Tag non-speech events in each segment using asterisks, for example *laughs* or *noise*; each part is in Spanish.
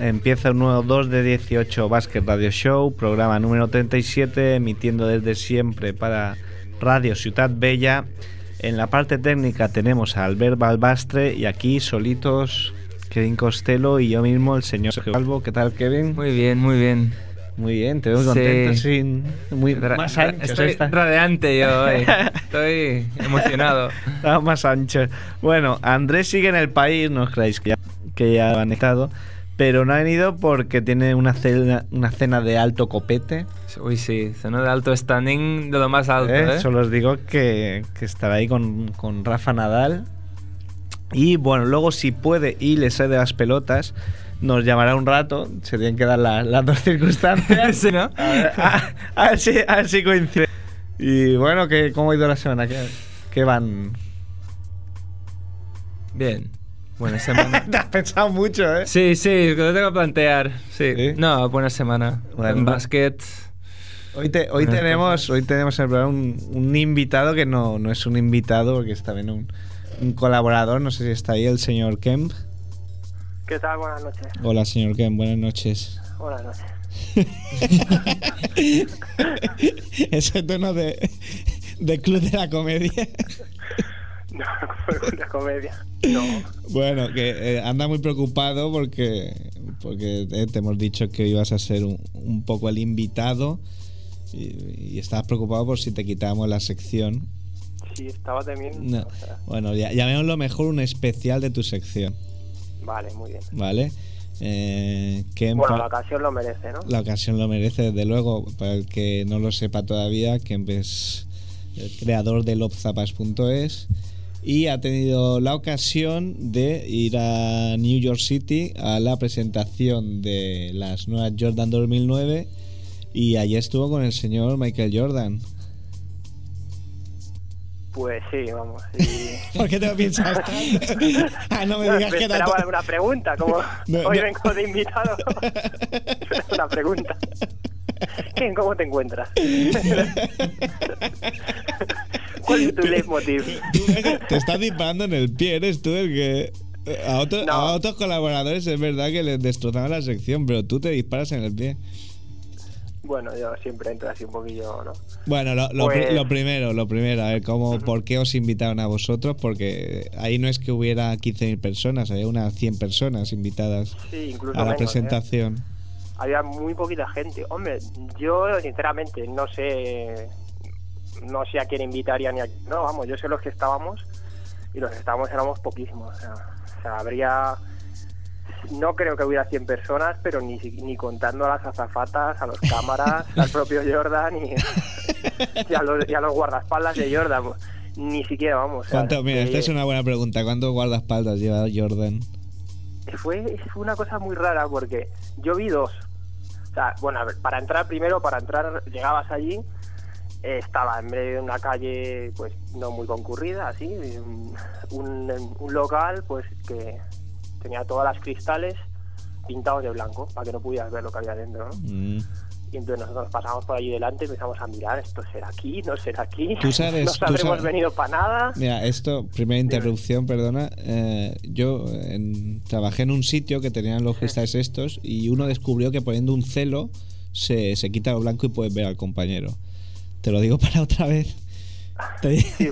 Empieza un nuevo 2 de 18 Basket Radio Show, programa número 37, emitiendo desde siempre para Radio Ciudad Bella. En la parte técnica tenemos a Albert Balbastre y aquí solitos Kevin Costello y yo mismo, el señor Sergio Calvo. ¿Qué tal, Kevin? Muy bien, muy bien. Muy bien, te veo Sí. contento, sin muy Ra- más anchos Estoy esta. radiante yo hoy. Estoy emocionado. *laughs* Estaba más anchos. Bueno, Andrés sigue en el país, no os creáis que ya, que ya han estado, pero no ha venido porque tiene una cena, una cena de alto copete. Uy, sí, zona de alto standing de lo más alto, ¿eh? ¿eh? Solo os digo que, que estará ahí con, con Rafa Nadal. Y bueno, luego si puede y le sale de las pelotas, nos llamará un rato. Se tienen que dar la- las dos circunstancias. *laughs* Sí, ¿no? A ver, a- a ver si, a ver si coincide. Y bueno, que, ¿cómo ha ido la semana? ¿Qué, qué van? Bien. Buena semana. *laughs* Te has pensado mucho, ¿eh? Sí, sí, lo tengo que plantear. Sí. ¿Sí? No, buena semana. Bueno, en básquet. Hoy, te- hoy Buenas tenemos cosas. hoy tenemos en el programa un, un invitado que no, no es un invitado porque es también un, un colaborador. No sé si está ahí el señor Kemp. ¿Qué tal? Buenas noches. Hola, señor Kemp, buenas noches. Buenas noches. *laughs* Ese tono de, de club de la comedia. *laughs* No, *laughs* una comedia. No. Bueno, que eh, anda muy preocupado porque, porque eh, te hemos dicho que ibas a ser un, un poco el invitado y, y estabas preocupado por si te quitábamos la sección. Sí, estaba temiendo. No. o sea, Bueno, ya, llamémoslo mejor un especial de tu sección, vale, muy bien. ¿vale? Eh, que en Bueno, la ocasión lo merece, ¿no? la ocasión lo merece, desde luego. Para el que no lo sepa todavía, que es el creador de lobzapas.es y ha tenido la ocasión de ir a New York City a la presentación de las nuevas Jordan 2009 y allí estuvo con el señor Michael Jordan. Pues sí, vamos. Y... *laughs* ¿Por qué te lo piensas *laughs* ah, no me No, digas me que alguna pregunta, como No, hoy no. vengo de invitado. *laughs* Es una pregunta. ¿Quién, ¿Cómo te encuentras? ¿Cuál es tu leitmotiv? Te estás disparando en el pie, eres tú el que. A, otro- No. a otros colaboradores es verdad que les destrozaban la sección, pero tú te disparas en el pie. Bueno, yo siempre entro así un poquillo, ¿no? Bueno, lo, Pues- lo primero, lo primero, a ver, cómo, ¿por qué os invitaron a vosotros? Porque ahí no es que hubiera 15.000 personas, había unas 100 personas invitadas Sí, incluso a la menos, ¿eh? Había muy poquita gente. Hombre, yo sinceramente no sé no sé a quién invitaría ni a no, vamos, yo sé los que estábamos y los que estábamos éramos poquísimos. O sea, o sea, habría no creo que hubiera 100 personas, pero ni, ni contando a las azafatas, a los cámaras, *laughs* al propio Jordan y, y a los, y a los guardaespaldas de Jordan. Ni siquiera, vamos. o sea, ¿Cuánto, mira, esta es una buena pregunta. ¿Cuántos guardaespaldas lleva Jordan? fue, fue una cosa muy rara porque yo vi dos. Sea, bueno, para entrar primero, para entrar, llegabas allí, eh, estaba en medio de una calle, pues no muy concurrida, así, un local, pues que tenía todas las cristales pintados de blanco, para que no pudieras ver lo que había dentro, ¿no? Mm. Y entonces nosotros pasamos por allí delante y empezamos a mirar, ¿esto será aquí? ¿No será aquí? Tú sabes- ¿Nos tú habremos sabes- venido para nada? Mira, esto, primera interrupción, perdona. eh, yo en- trabajé en un sitio que tenían los cristales estos y uno descubrió que poniendo un celo se, se quita lo blanco y puedes ver al compañero. Te lo digo *laughs* para otra vez. Te- Sí,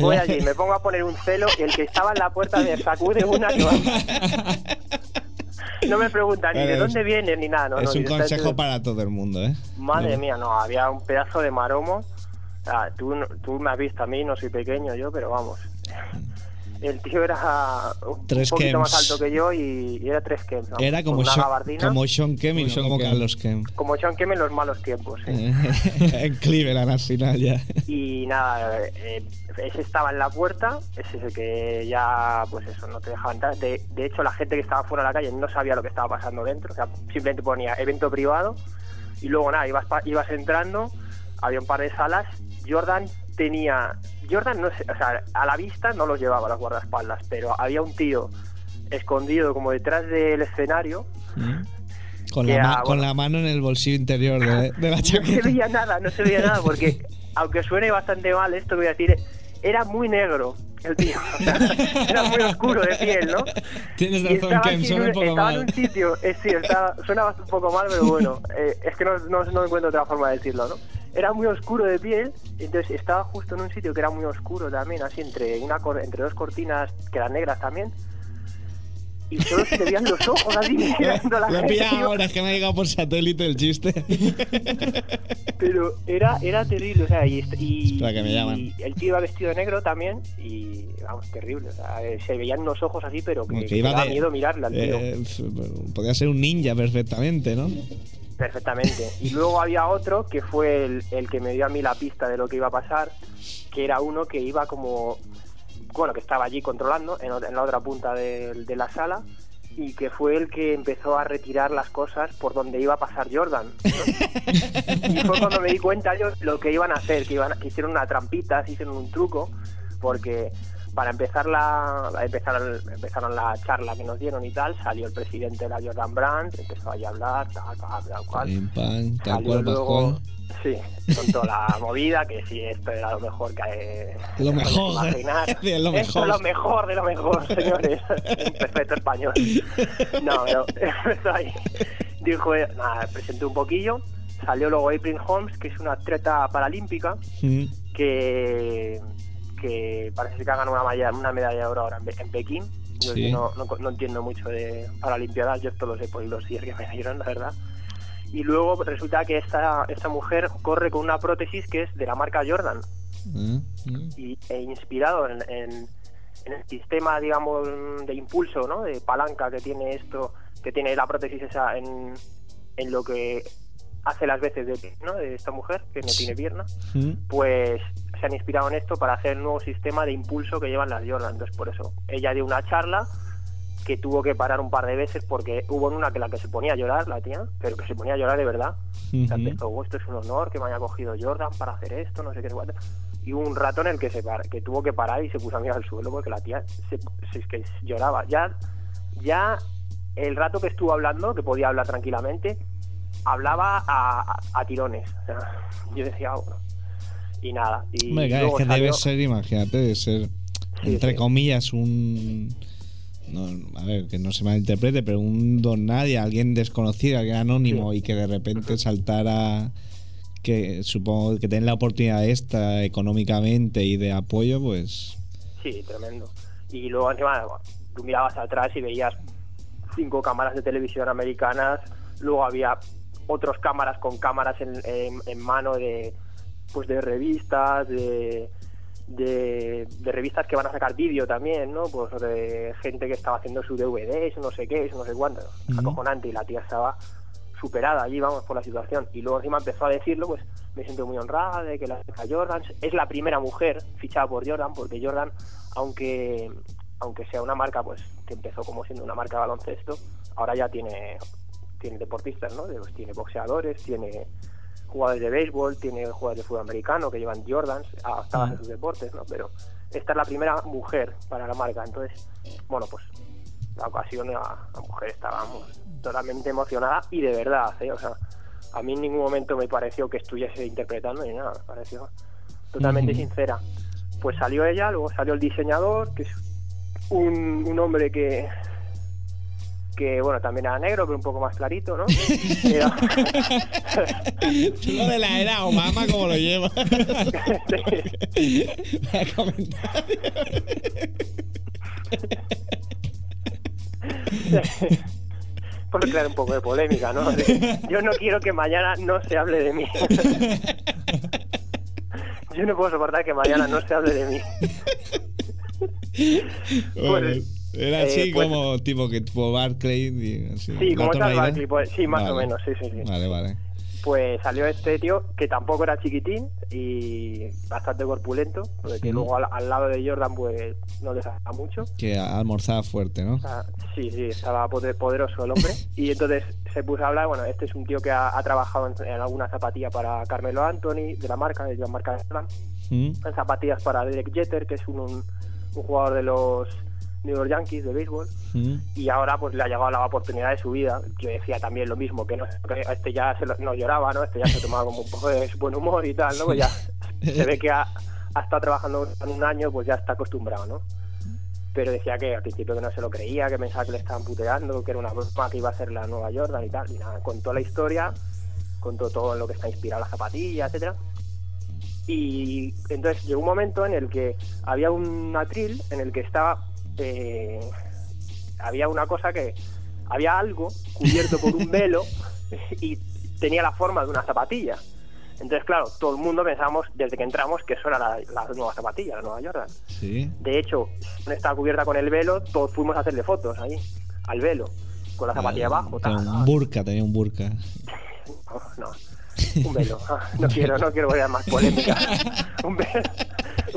voy *laughs* allí, me pongo a poner un celo y el que estaba en la puerta me sacude una *laughs* que va- No me pregunta ni de dónde viene ni nada. No, es no, un consejo para todo el mundo, ¿eh? Madre No. mía, no, había un pedazo de maromo. Tú, no- tú me has visto a mí, no soy pequeño yo, pero vamos. El tío era un Tres poquito más alto que yo y, y era tres Kems. ¿no? Era como, Sean- como Sean Kemp y Como no Sean como Kemp. Carlos Kemp. como Sean Kemp en los malos tiempos. sí. *laughs* en Cleveland al final ya. Y nada, eh, ese estaba en la puerta, ese es el que ya, pues eso, no te dejaba entrar. De, de hecho, la gente que estaba fuera de la calle no sabía lo que estaba pasando dentro, o sea, simplemente ponía evento privado y luego nada, ibas, pa- ibas entrando, había un par de salas, Jordan tenía, Jordan no sé, o sea, a la vista no los llevaba los guardaespaldas, pero había un tío escondido como detrás del escenario, Con, Que la, era, ma- con bueno. la mano en el bolsillo interior de, *laughs* de la no se chaqueta. veía nada, no se veía nada, porque aunque suene bastante mal esto voy a decir, era muy negro el tío. O sea, *laughs* era muy oscuro de piel, ¿no? Tienes razón, en suena un un- poco estaba en mal. un sitio, eh, sí, estaba, suena un poco mal, pero bueno, eh, es que no, no, no encuentro otra forma de decirlo, ¿no? Era muy oscuro de piel, entonces estaba justo en un sitio que era muy oscuro también, así entre, una, cor- entre dos cortinas que eran negras también, y solo se le veían los ojos así *laughs* *laughs* mirando la Lo he gente, pillado tío. ahora, es que me ha llegado por satélite el chiste. *laughs* Pero era, era terrible, o sea, y, est- y, Espera, que me llaman. y el tío iba vestido de negro también y, vamos, terrible, o sea, se veían unos ojos así, pero que, que que iba daba de- miedo mirarle al tío, Eh, podía ser un ninja perfectamente, ¿no? Perfectamente. Y luego había otro que fue el, el que me dio a mí la pista de lo que iba a pasar, que era uno que iba como, bueno, que estaba allí controlando en, en la otra punta de, de la sala y que fue el que empezó a retirar las cosas por donde iba a pasar Jordan. ¿no? *laughs* y fue cuando me di cuenta yo lo que iban a hacer, que, iban, que hicieron una trampita, se hicieron un truco, porque para empezar la empezaron, empezaron la charla que nos dieron y tal, salió el presidente de la Jordan Brand, empezó ahí a hablar, tal, tal, tal cual. Pam, tal Salió cual, luego, sí, con toda la *laughs* movida, que sí, esto era lo mejor que eh, Lo mejor, de *laughs* lo Esto mejor. es lo mejor de lo mejor, señores. En perfecto español. No, pero *laughs* empezó ahí. Dijo, nada, presenté un poquillo. Salió luego April Holmes, que es una atleta paralímpica, Mm. que, que parece que ha ganado una, malla- una medalla de oro ahora en, en Pekín. Yo Sí. no, no, no entiendo mucho de Paralimpiadas, yo esto lo sé por los días que me dieron, la verdad. Y luego resulta que esta, esta mujer corre con una prótesis que es de la marca Jordan Ah, mm. y, e inspirado en, en- en el sistema, digamos, de impulso, ¿no? De palanca que tiene esto, que tiene la prótesis esa en, en lo que hace las veces de ¿no? De esta mujer que no tiene pierna Mm. pues se han inspirado en esto para hacer el nuevo sistema de impulso que llevan las Jordan. Entonces, por eso, ella dio una charla que tuvo que parar un par de veces porque hubo en una que la que se ponía a llorar, la tía, pero que se ponía a llorar de verdad. Empezó, "Oh, esto es un honor que me haya cogido Jordan para hacer esto, no sé qué. no sé cuánto". Y hubo un rato en el que se par- que tuvo que parar y se puso a mirar al suelo porque la tía se, se- es que lloraba. Ya, ya el rato que estuvo hablando, que podía hablar tranquilamente, hablaba a, a- a tirones. O sea, yo decía, "Ah, bueno". Y nada. Y Hombre, claro, es luego que salió- debe ser, imagínate, de ser, Sí, entre sí. comillas, un. No, a ver, que no se malinterprete, pero un don nadie, alguien desconocido, alguien anónimo y que de repente saltara. Que supongo que tener la oportunidad esta económicamente y de apoyo, pues. Sí, tremendo. Y luego encima tú mirabas atrás y veías cinco cámaras de televisión americanas, luego había otras cámaras con cámaras en, en- en mano de pues de revistas, de, de, de revistas que van a sacar vídeo también, ¿no? Pues de gente que estaba haciendo su DVD, no sé qué, no sé cuánto. Ujú. Acojonante y la tía estaba superada allí, vamos, por la situación. Y luego encima empezó a decirlo, pues me siento muy honrada de que la Jordan es la primera mujer fichada por Jordan, porque Jordan, aunque aunque sea una marca pues que empezó como siendo una marca de baloncesto, ahora ya tiene tiene deportistas, ¿no? Pues tiene boxeadores, tiene jugadores de béisbol, tiene jugadores de fútbol americano que llevan Jordans adaptadas a sus deportes, ¿no? Pero esta es la primera mujer para la marca, entonces, bueno, pues la ocasión la, la mujer estaba vamos, totalmente emocionada y de verdad, ¿eh? O sea, a mí en ningún momento me pareció que estuviese interpretando ni nada, me pareció totalmente sincera. Pues salió ella, luego salió el diseñador, que es un, un hombre que que bueno también era negro pero un poco más clarito no *laughs* Era- Lo de la era Obama, como lo lleva. *laughs* Vaya comentario. por crear un poco de polémica no yo no quiero que mañana no se hable de mí yo no puedo soportar que mañana no se hable de mí. Bueno, Pues, era eh, así pues- como tipo que tipo Barclay. así, Sí, como Raiders. Barkley, pues, sí, más o menos, sí, sí, sí. Vale, vale. Pues salió este tío que tampoco era chiquitín y bastante corpulento, porque luego al, al lado de Jordan pues no le saca mucho. Que almorzaba fuerte, ¿no? Sí, sí, estaba poder- poderoso el hombre. *laughs* Y entonces se puso a hablar, bueno, este es un tío que ha, ha trabajado en, en alguna zapatilla para Carmelo Anthony, de la marca, de la marca Jordan, ¿Mm? en zapatillas para Derek Jeter, que es un, un, un jugador de los New York Yankees de béisbol. ¿Mm? y ahora pues le ha llegado la oportunidad de su vida. Yo decía también lo mismo, que no que este ya se lo- no lloraba, ¿no? Este ya se tomaba como un poco de buen humor y tal, ¿no? Pues ya se ve *laughs* que ha, ha estado trabajando en un año, pues ya está acostumbrado, ¿no? Pero decía que al principio que no se lo creía, que pensaba que le estaban puteando, que era una broma que iba a ser la nueva Jordan y tal. Y nada, contó la historia, contó todo en lo que está inspirado la zapatilla, etcétera y entonces llegó un momento en el que había un atril en el que estaba eh, había una cosa que había algo cubierto por un *laughs* velo y tenía la forma de una zapatilla entonces claro todo el mundo pensábamos desde que entramos que eso era la, la nueva zapatilla la nueva Jordan Sí. de hecho estaba cubierta con el velo todos fuimos a hacerle fotos ahí al velo con la zapatilla abajo un burka, tenía un burka. *laughs* no, no. Un velo. Ah, No quiero, no quiero ver más polémica. *laughs* Un velo,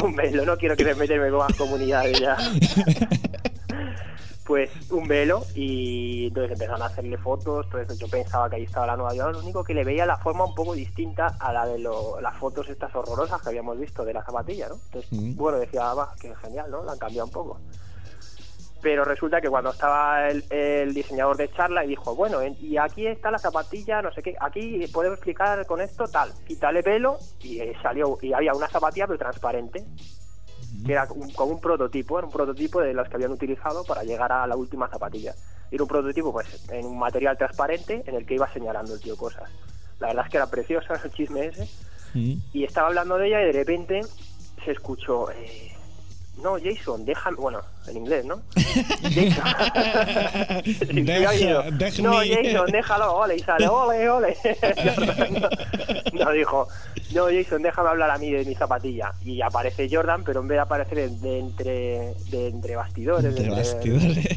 un velo. No quiero que meterme con más comunidades ya. Pues un velo y entonces empezaron a hacerle fotos. Eso. Yo pensaba que ahí estaba la nueva York. Lo único que le veía la forma un poco distinta a la de lo- las fotos estas horrorosas que habíamos visto de la zapatilla, ¿no? Entonces, Mm. bueno, decía, va, que genial, ¿no? La han cambiado un poco pero resulta que cuando estaba el, el diseñador de charla y dijo, bueno, en- y aquí está la zapatilla, no sé qué, aquí podemos explicar con esto tal, quítale pelo y eh, salió, y había una zapatilla pero transparente, que era un- como un prototipo, era un prototipo de las que habían utilizado para llegar a la última zapatilla. Era un prototipo pues en un material transparente en el que iba señalando el tío cosas. La verdad es que era preciosa *laughs* el chisme ese y estaba hablando de ella y de repente se escuchó eh, no Jason déjame bueno en inglés no Jason Deja- *laughs* no Jason déjalo ole y sale ole ole *laughs* no, dijo no Jason déjame hablar a mí de mi zapatilla y aparece Jordan pero en vez de aparecer de, entre de entre bastidores Entre de- bastidores.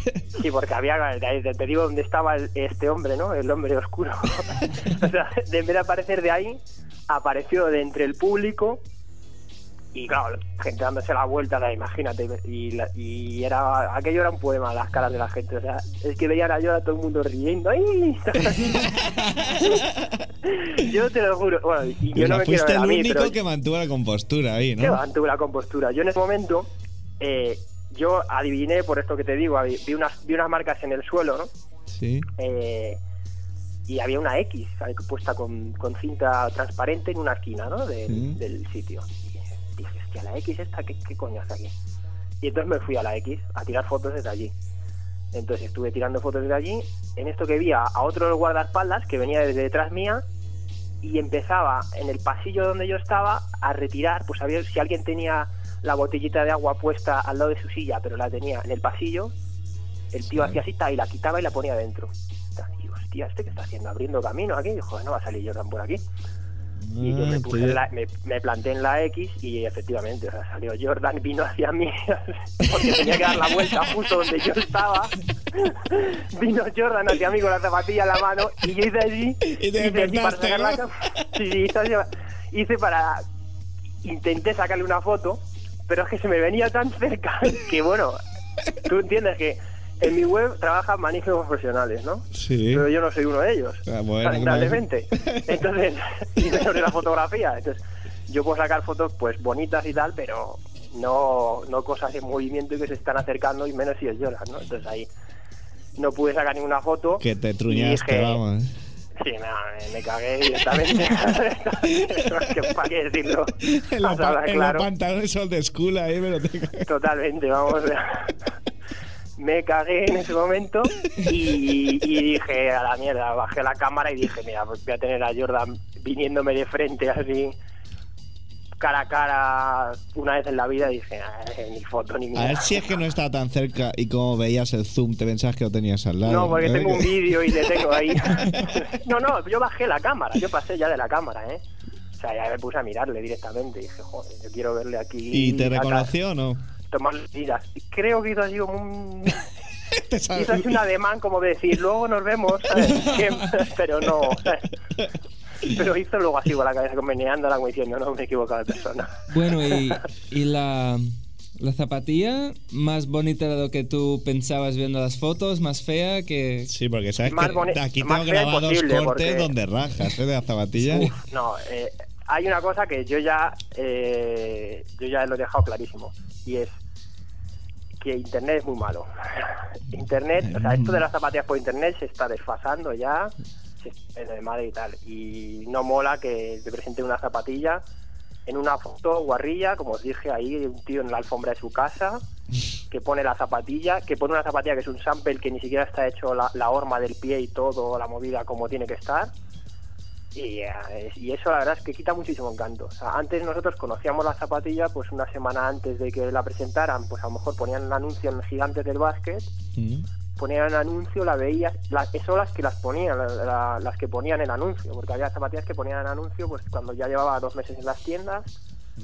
Sí, porque había, te te digo dónde estaba el- este hombre, ¿no? El hombre oscuro. *laughs* o sea, de, en vez de aparecer de ahí, apareció de entre el público y claro, gente dándose la vuelta, la- imagínate, y, la- y era aquello era un poema, las caras de la gente, o sea, es que veían a yo a todo el mundo riendo, ¡ay! *laughs* yo te lo juro, bueno, y yo no me quiero ver a el mí, único pero que mantuvo la compostura ahí, que ¿no? mantuve la compostura. Yo en ese momento, eh, yo adiviné, por esto que te digo, vi unas, vi unas marcas en el suelo, ¿no? Sí. Eh, y había una X puesta con, con cinta transparente en una esquina, ¿no? De- Sí. Del sitio. Hostia, la X esta, ¿qué, ¿qué coño hace aquí? Y entonces me fui a la X a tirar fotos desde allí. Entonces estuve tirando fotos desde allí. En esto que vi a, a otro guardaespaldas que venía desde detrás mía y empezaba en el pasillo donde yo estaba a retirar, pues a ver si alguien tenía la botellita de agua puesta al lado de su silla, pero la tenía en el pasillo, el tío Sí. hacía así y la quitaba y la ponía dentro. Y hostia, ¿este qué está haciendo? Abriendo camino aquí. Dijo, no va a salir Jordan por aquí. Y yo me, tú puse en la- me, me planté en la X y efectivamente, o sea, salió Jordan, vino hacia mí, *laughs* porque tenía que dar la vuelta justo donde yo estaba. *laughs* vino Jordan hacia mí con la zapatilla en la mano y yo hice así. Y te hice así para sacar la *laughs* Sí, sí, hice, así- hice para. Intenté sacarle una foto, pero es que se me venía tan cerca que, bueno, tú entiendes que en mi web trabajan magníficos profesionales, ¿no? Sí. pero yo no soy uno de ellos, Ah, bueno, lamentablemente. Entonces, *laughs* de la fotografía. Entonces, yo puedo sacar fotos pues bonitas y tal, pero no, no cosas en movimiento y que se están acercando y menos si es Jordan, ¿no? Entonces ahí no pude sacar ninguna foto. Que te truñaste, dije, vamos. Sí, me, me cagué directamente. *laughs* ¿Qué- ¿Para qué decirlo? En la, pa- en claro. los pantalones old school ahí, pero te... Totalmente, vamos. *laughs* Me cagué en ese momento y, y dije a la mierda, bajé la cámara y dije, mira, pues voy a tener a Jordan viniéndome de frente así, cara a cara, una vez en la vida, y dije, "Ah, ni foto ni A mierda. ver si es que no estaba tan cerca y como veías el zoom, te pensabas que lo tenías al lado. No, porque tengo un vídeo y le tengo ahí. *laughs* No, no, yo bajé la cámara, yo pasé ya de la cámara, ¿eh? O sea, ya me puse a mirarle directamente y dije, joder, yo quiero verle aquí. ¿Y te acá". reconoció o no? Tomar medidas. Y creo que hizo así como un... Hizo así un ademán como de decir, luego nos vemos, *laughs* pero no, ¿sabes? Pero hizo luego así con la cabeza, meneándola, como diciendo, no me he equivocado de persona. Bueno, y, *laughs* y la, la zapatilla más bonita de lo que tú pensabas viendo las fotos, más fea que... Sí, porque sabes Más que boni- aquí tengo grabados cortes porque- donde rajas, ¿eh? De la zapatilla. No, eh, hay una cosa que yo ya, eh, yo ya lo he dejado clarísimo, y es que Internet es muy malo. Internet, o sea, esto de las zapatillas por Internet se está desfasando ya, se es de madre y tal, y no mola que te presenten una zapatilla en una foto guarrilla, como os dije ahí, un tío en la alfombra de su casa, que pone la zapatilla, que pone una zapatilla que es un sample que ni siquiera está hecho la, la horma del pie y todo, la movida como tiene que estar. Y, eh, y eso la verdad es que quita muchísimo encanto. O sea, antes nosotros conocíamos la zapatilla, pues una semana antes de que la presentaran, pues a lo mejor ponían el anuncio en Gigantes del Básquet, Mm. ponían el anuncio, la veías, las, son las que las ponían, la- la- las que ponían el anuncio, porque había zapatillas que ponían el anuncio pues cuando ya llevaba dos meses en las tiendas,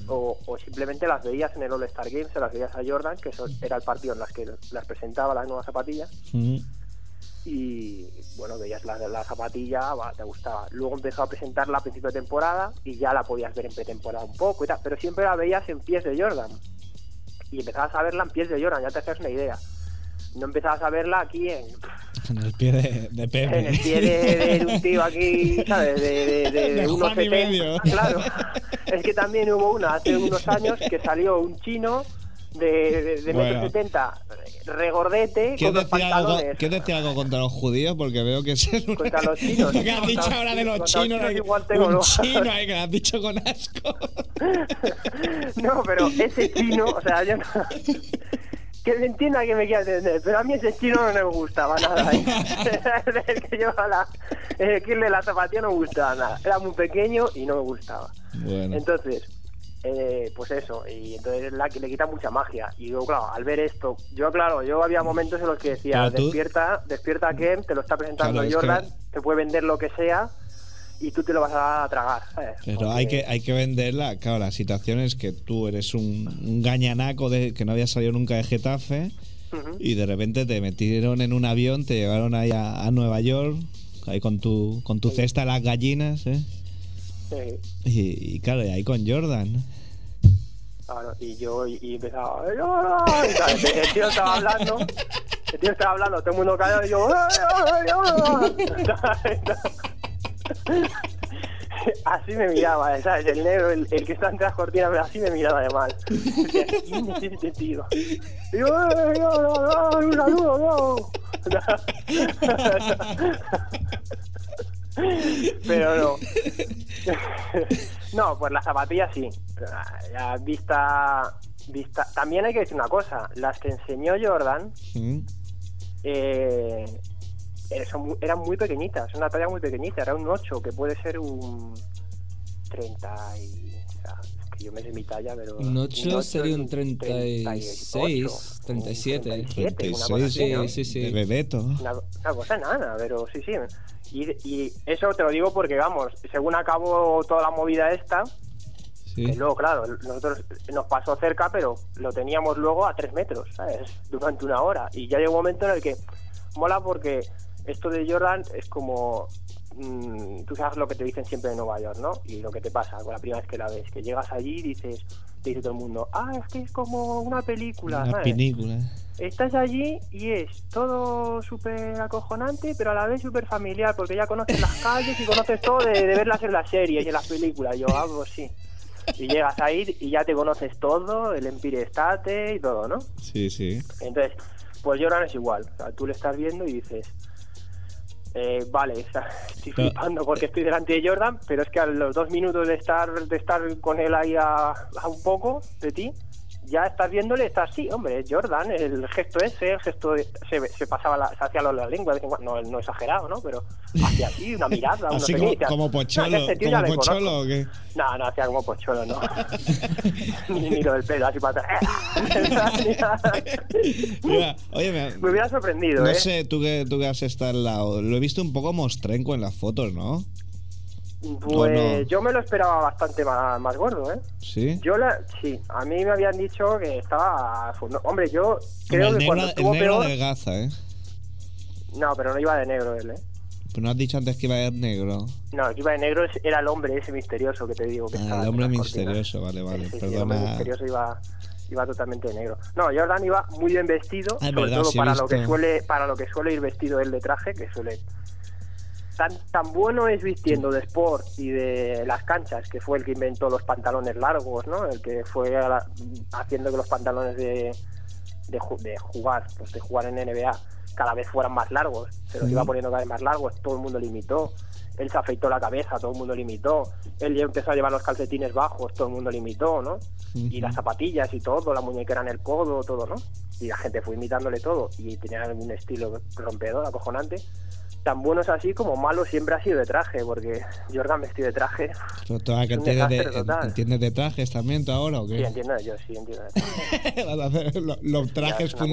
o, o simplemente las veías en el All Star Games, se las veías a Jordan, que eso era el partido en las que las presentaba las nuevas zapatillas, Mm. Y bueno, veías la, la zapatilla, va, te gustaba. Luego empezó a presentarla a principio de temporada y ya la podías ver en pretemporada un poco y tal, pero siempre la veías en pies de Jordan. Y empezabas a verla en pies de Jordan, ya te haces una idea. No empezabas a verla aquí en, En el pie de, de *laughs* en el pie de, de un tío aquí, ¿sabes? De, de, *laughs* unos Juan y 70. medio. Claro. Es que también hubo una hace *laughs* unos años que salió un chino de, de, de Bueno. metro 70, regordete, ¿Quieres con los decir, algo, pantalones. ¿Quieres decir algo contra los judíos? Porque veo que es el Contra los chinos. Lo que has dicho ahora de los contra los chinos. chinos hay- tengo, un ¿no? chino ahí que lo has dicho con asco. *laughs* No, pero ese chino, o sea, yo no... *laughs* Que me entienda que me quiera entender, pero a mí ese chino no me gustaba nada. ¿eh? *laughs* el que lleva la... El que de la zapatilla no me gustaba nada. Era muy pequeño y no me gustaba. Bueno. Entonces, eh, pues eso, y entonces la, le quita mucha magia. Y yo, claro, al ver esto, yo, claro, yo había momentos en los que decía, tú- despierta, despierta Ken, te lo está presentando Claro, es Jordan, que- te puede vender lo que sea y tú te lo vas a tragar, ¿sabes? Pero Porque- hay que, hay que venderla. Claro, la situación es que tú eres un, un gañanaco de, que no había salido nunca de Getafe y de repente te metieron en un avión, te llevaron ahí a, a Nueva York, ahí con tu, con tu cesta de las gallinas, ¿eh? Sí. Y, y claro, y ahí con Jordan. Claro, y yo y, y empezaba el, tío estaba hablando el tío estaba hablando todo el mundo callado y yo *laughs* así me miraba ¿sabes? el negro el, el que está entre las cortinas pero así me miraba de mal ¿quién es este tío? y yo "Ay, ay, ay, ay, un saludo no *laughs* *laughs* *laughs* pero no *laughs* no, pues las zapatillas sí. Ya vista, vista. También hay que decir una cosa. Las que enseñó Jordan ¿Mm? eh, eh, son eran muy pequeñitas. Una talla muy pequeñita. Era un 8, que puede ser un 30 y... o sea, es que yo me sé mi talla, pero... Un 8 ocho sería es un 36, 37. un 37, una cosa 36, así, ¿no? Sí, sí, sí. de Bebeto. Una, una cosa nada, pero sí, sí. Y, y eso te lo digo porque, vamos, según acabó toda la movida esta, Sí. que luego, claro, nosotros nos pasó cerca, pero lo teníamos luego a tres metros, ¿sabes? Durante una hora. Y ya llegó un momento en el que mola porque esto de Jordan es como. Mm, tú sabes lo que te dicen siempre en Nueva York, ¿no? Y lo que te pasa con la primera vez que la ves, que llegas allí y dices, te dice todo el mundo, ah, es que es como una película, Una ¿sabes? película. Estás allí y es todo súper acojonante, pero a la vez súper familiar, porque ya conoces las *laughs* calles y conoces todo de, de verlas en las series y en las películas. Yo hago sí. Y llegas ahí y ya te conoces todo, el Empire State y todo, ¿no? Sí, sí. Entonces, pues Jordan es igual. O sea, tú le estás viendo y dices, eh, vale, o *laughs* sea, estoy flipando porque estoy delante de Jordan, pero es que a los dos minutos de estar de estar con él ahí a, a un poco de ti, ya estás viéndole, estás sí, hombre, Jordan, el gesto ese, el gesto de- se, se pasaba la, se hacía la lengua, de no, no exagerado, ¿no? Pero hacía así, una mirada, Así como, como No, Pocholo. como. Pocholo, ¿o qué? No, no hacía como pocholo, no. *laughs* ni, ni lo del pelo, así para atrás. *laughs* Mira, oye, me, Me hubiera sorprendido, no ¿eh? sé, tú que, tú que has estado al lado. Lo he visto un poco mostrenco en las fotos, ¿no? Pues yo me lo esperaba bastante más, más gordo, ¿eh? ¿Sí? Yo la, sí, a mí me habían dicho que estaba... no, hombre, yo creo el que cuando negro, el estuvo negro peor... adelgaza, ¿eh? No, pero no iba de negro él, ¿eh? Pues no has dicho antes que iba a ir negro. No, el que iba de negro era el hombre ese misterioso que te digo. Que Ah, estaba el hombre cortinas. misterioso, vale, vale. Sí, sí, sí, el hombre misterioso iba, iba totalmente de negro. No, Jordan iba muy bien vestido, Ah, es sobre verdad, todo sí para lo que suele para lo que suele ir vestido él de traje, que suele tan tan bueno es vistiendo de sport y de las canchas, que fue el que inventó los pantalones largos, ¿no? El que fue la- haciendo que los pantalones de de, ju- de jugar, pues de jugar en NBA, cada vez fueran más largos, se los iba poniendo cada vez más largos, todo el mundo le imitó. Él se afeitó la cabeza, todo el mundo le imitó. Él ya empezó a llevar los calcetines bajos, todo el mundo le imitó, ¿no? Y Ujú. las zapatillas y todo, la muñequera en el codo, todo, ¿no? Y la gente fue imitándole todo y tenía un estilo rompedor, acojonante. Tan buenos así como malo siempre ha sido de traje, porque Jordan vestido de traje, ah, que entiendes de, desastre total. ¿Entiendes de trajes también tú ahora o qué? sí entiendo, yo sí entiendo. de traje. *laughs* Vas a hacer lo- los trajes. *laughs*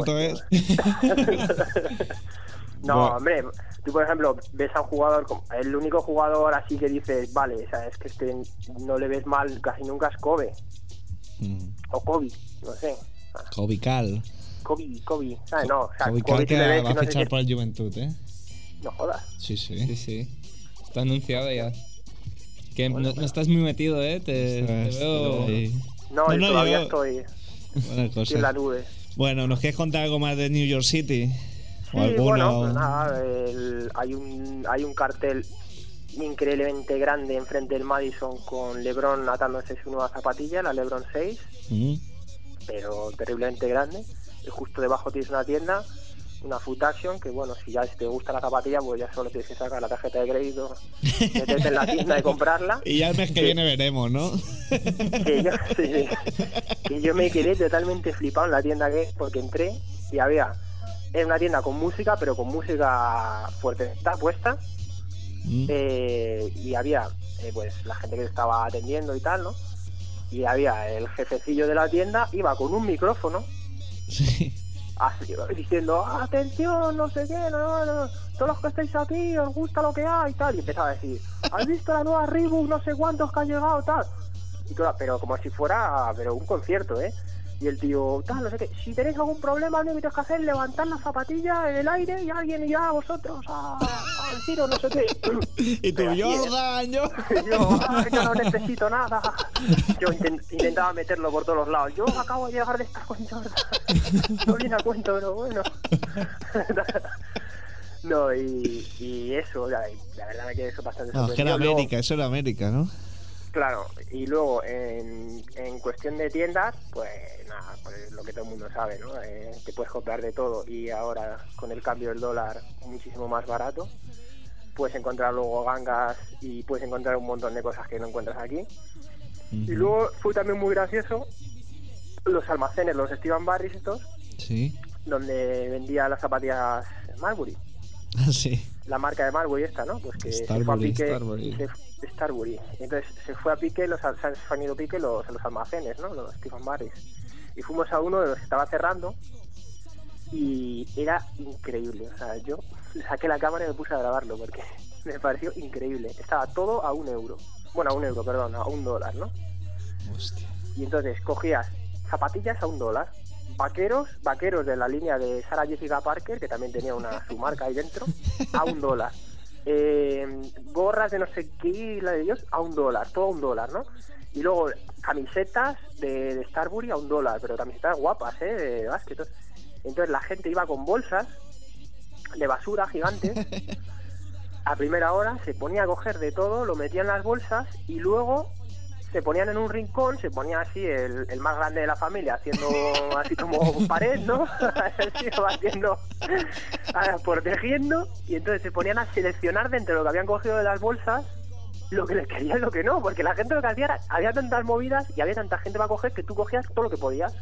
No, Bueno. hombre, tú por ejemplo ves a un jugador, como- el único jugador así que dices, vale, o sea, es que este no le ves mal casi nunca es Kobe, Mm. o Kobe, no sé. Kobe Cal. Kobe, Kobe, ¿sabes? No, o sea, Kobe Kobe Cal si que le ves va a no fichar si- por el Juventud, ¿eh? No jodas. Sí, Sí, sí. sí. Está anunciado ya. Que no, no estás muy metido, ¿eh? Te, te Estás veo... ahí. No, No, todavía yo- estoy, en la nube. Bueno, ¿nos quieres contar algo más de New York City? Sí, bueno, pues nada, el- hay, un, hay un cartel increíblemente grande enfrente del Madison con LeBron atándose su nueva zapatilla, la LeBron 6, Mm. pero terriblemente grande. Y justo debajo tienes una tienda, una Foot Action, que bueno, si ya te gusta la zapatilla, pues ya solo tienes que sacar la tarjeta de crédito, meterte en la tienda y comprarla. *laughs* Y ya el mes que viene veremos, ¿no? que yo, sí, sí. que yo me quedé totalmente flipado en la tienda que porque entré y había era una tienda con música pero con música fuerte está puesta Mm. eh, y había eh, pues la gente que estaba atendiendo y tal no y había el jefecillo de la tienda iba con un micrófono Sí. Diciendo atención no sé qué no, no, no, todos los que estáis aquí os gusta lo que hay tal y empezaba a decir ¿has visto la nueva Reebok no sé cuántos que han llegado tal? y toda- pero como si fuera pero un concierto eh y el tío tal no sé qué si tenéis algún problema que tenéis que hacer levantar la zapatilla en el aire y alguien irá a vosotros a, a deciros no sé qué *laughs* Y tú. Jordan, yo. yo, "Ah, yo no necesito *laughs* nada. Yo inten- intentaba meterlo por todos los lados. Yo acabo de llegar de con Jordan. *laughs* No viene a cuento, pero bueno. No, y, y eso, la, la verdad me quedé eso bastante No, es que era sorprendido. América, eso era América, ¿no? Claro, y luego en, en cuestión de tiendas, pues nada, pues lo que todo el mundo sabe, ¿no? Eh, te puedes comprar de todo y ahora con el cambio del dólar muchísimo más barato, puedes encontrar luego gangas y puedes encontrar un montón de cosas que no encuentras aquí. Y luego fue también muy gracioso los almacenes, los Steven Barris estos, Sí. donde vendía las zapatillas Marbury *laughs* Ah, sí. la marca de Marbury esta, ¿no? Pues que se fue a pique Starbury. y se- Starbury. Entonces se fue a pique los se han ido a pique los, los almacenes, ¿no? Los Stephen Barrys. Y fuimos a uno de los que estaba cerrando y era increíble. O sea, yo saqué la cámara y me puse a grabarlo porque *laughs* me pareció increíble. Estaba todo a un euro. Bueno, a un euro, perdón, a un dólar, ¿no? Hostia. Y entonces cogías zapatillas a un dólar, vaqueros, vaqueros de la línea de Sarah Jessica Parker, que también tenía una su marca ahí dentro, a un dólar. *laughs* Eh, gorras de no sé qué, la de Dios, a un dólar, todo a un dólar, ¿no? Y luego camisetas de, de Starbury a un dólar, pero camisetas guapas, ¿eh? De básquet. Entonces la gente iba con bolsas de basura gigantes *laughs* a primera hora, se ponía a coger de todo, lo metía en las bolsas y luego se ponían en un rincón, se ponía así el, el más grande de la familia, haciendo *laughs* así como pared, ¿no? *laughs* así haciendo, protegiendo, y entonces se ponían a seleccionar de entre lo que habían cogido de las bolsas lo que les quería y lo que no, porque la gente lo que hacía era, había tantas movidas y había tanta gente para coger que tú cogías todo lo que podías.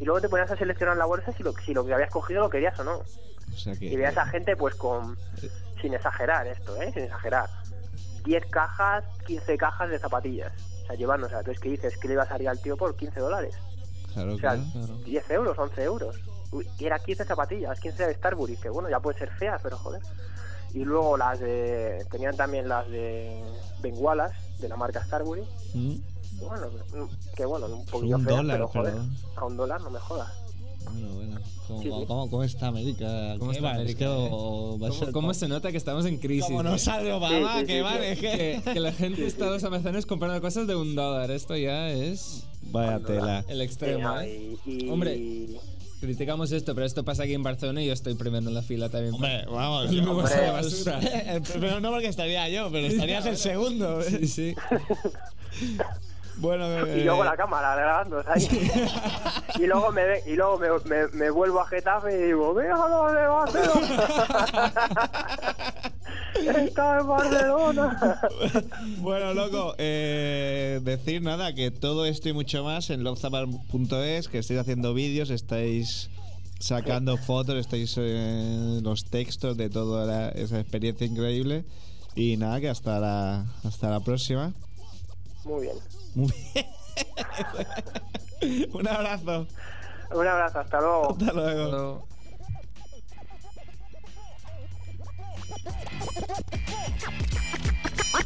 Y luego te ponías a seleccionar la bolsa si lo, si lo que habías cogido lo querías o no. O sea que. Y veías a gente pues con, sin exagerar esto, ¿eh? Sin exagerar. 10 cajas, 15 cajas de zapatillas. O sea, llevándose. Entonces, ¿qué dices? ¿Qué le iba a salir al tío por 15 dólares? Claro, O sea, claro. Claro. 10 euros, 11 euros. Uy, y era 15 zapatillas, 15 de Starbury, que bueno, ya puede ser fea, pero joder. y luego las de tenían también las de bengualas de la marca Starbury Mm. bueno que bueno un poquito un feas, dólar, pero joder pero- a un dólar no me jodas Bueno, bueno. ¿Cómo, Sí, sí. cómo- cómo está América? ¿Cómo ¿Qué está América, que eh? ¿Cómo, ser cómo como- se nota que estamos en crisis? Como no sale Obama, Sí, sí, que sí, vale, sí. que... que, que la gente está los almacenes comprando cosas de un dólar. Esto ya es Vaya tela. el Sí, extremo. no, ¿eh? y, y- Hombre. Criticamos esto, pero esto pasa aquí en Barcelona y yo estoy primero en la fila también. Hombre, vamos. *laughs* De Hombre. basura. *laughs* Primero no porque estaría yo, pero *laughs* estarías el segundo. ¿eh? Sí, sí. Bueno, *laughs* y eh, luego la cámara grabando ¿sabes? *laughs* y luego me ve- y luego me, me, me vuelvo a Getafe y digo déjalo de Barcelona *laughs* está en Barcelona Bueno, loco, eh, decir nada, que todo esto y mucho más en lobzapar.es, que estáis haciendo vídeos, estáis sacando fotos, estáis eh, los textos de toda la- esa experiencia increíble. Y nada, que hasta la, hasta la próxima. muy bien Muy bien. *laughs* Un abrazo. un abrazo hasta luego Hasta luego. Pero-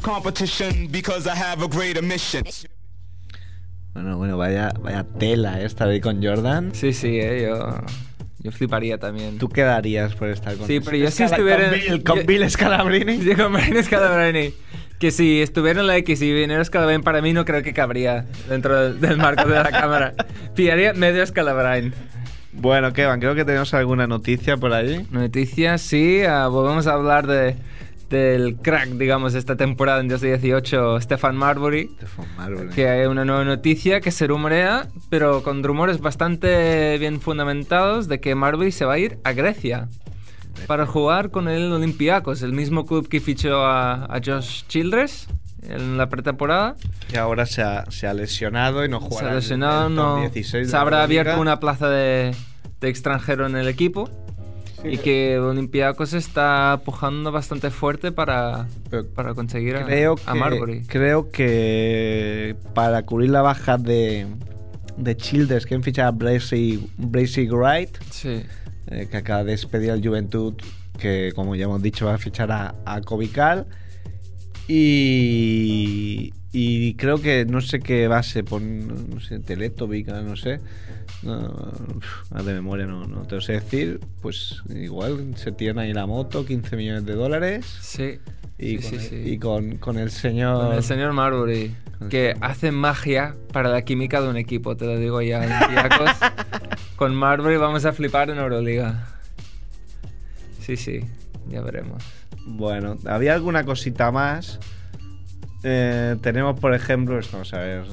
competition because I have a greater mission. Bueno, bueno, vaya, vaya tela eh, estar ahí con Jordan. Sí, sí, eh, yo, yo fliparía también. ¿Tú qué darías por estar con Sí, pero yo si estuviera con en- Bill, con yo- Bill Scalabrini? *laughs* Sí, con Brian Scalabrine. Que si estuviera en la X y viniera Scalabrine para mí no creo que cabría dentro del, del marco de la *laughs* cámara. Pillaría medio Scalabrine. Bueno, Kevin, creo que tenemos alguna noticia por ahí. Noticias, sí. ah, volvemos a hablar de, del crack, digamos, de esta temporada en 2018, Stefan Marbury. Que hay una nueva noticia que se rumorea, pero con rumores bastante bien fundamentados, de que Marbury se va a ir a Grecia para jugar con el Olympiacos, el mismo club que fichó a, a Josh Childress en la pretemporada. Que ahora se ha, se ha lesionado y no Se jugará. ha en- lesionado, el top no. 16 de Se habrá abierto una plaza de, de extranjero en el equipo. Y que Olympiacos está pujando bastante fuerte para, para conseguir a, Creo a que, Marbury. creo que para cubrir la baja de, de Childers, que han fichado a Bracy, Bracy Wright, Sí. Eh, que acaba de despedir al Juventud, que como ya hemos dicho va a fichar a, a Covical. Y, y creo que no sé qué base, pon, no sé, Teletovica, no sé. De memoria no, no te lo sé decir. Pues igual se tiene ahí la moto, 15 millones de dólares. Sí. Y, Sí, con, sí, el, sí. y con, con el señor. Con el señor Marbury, el que señor. hace magia para la química de un equipo, te lo digo ya, Olympiacos. *laughs* Con Marbury vamos a flipar en Euroliga. Sí, sí, ya veremos. Bueno, había alguna cosita más. Eh, tenemos, por ejemplo, esto vamos a ver,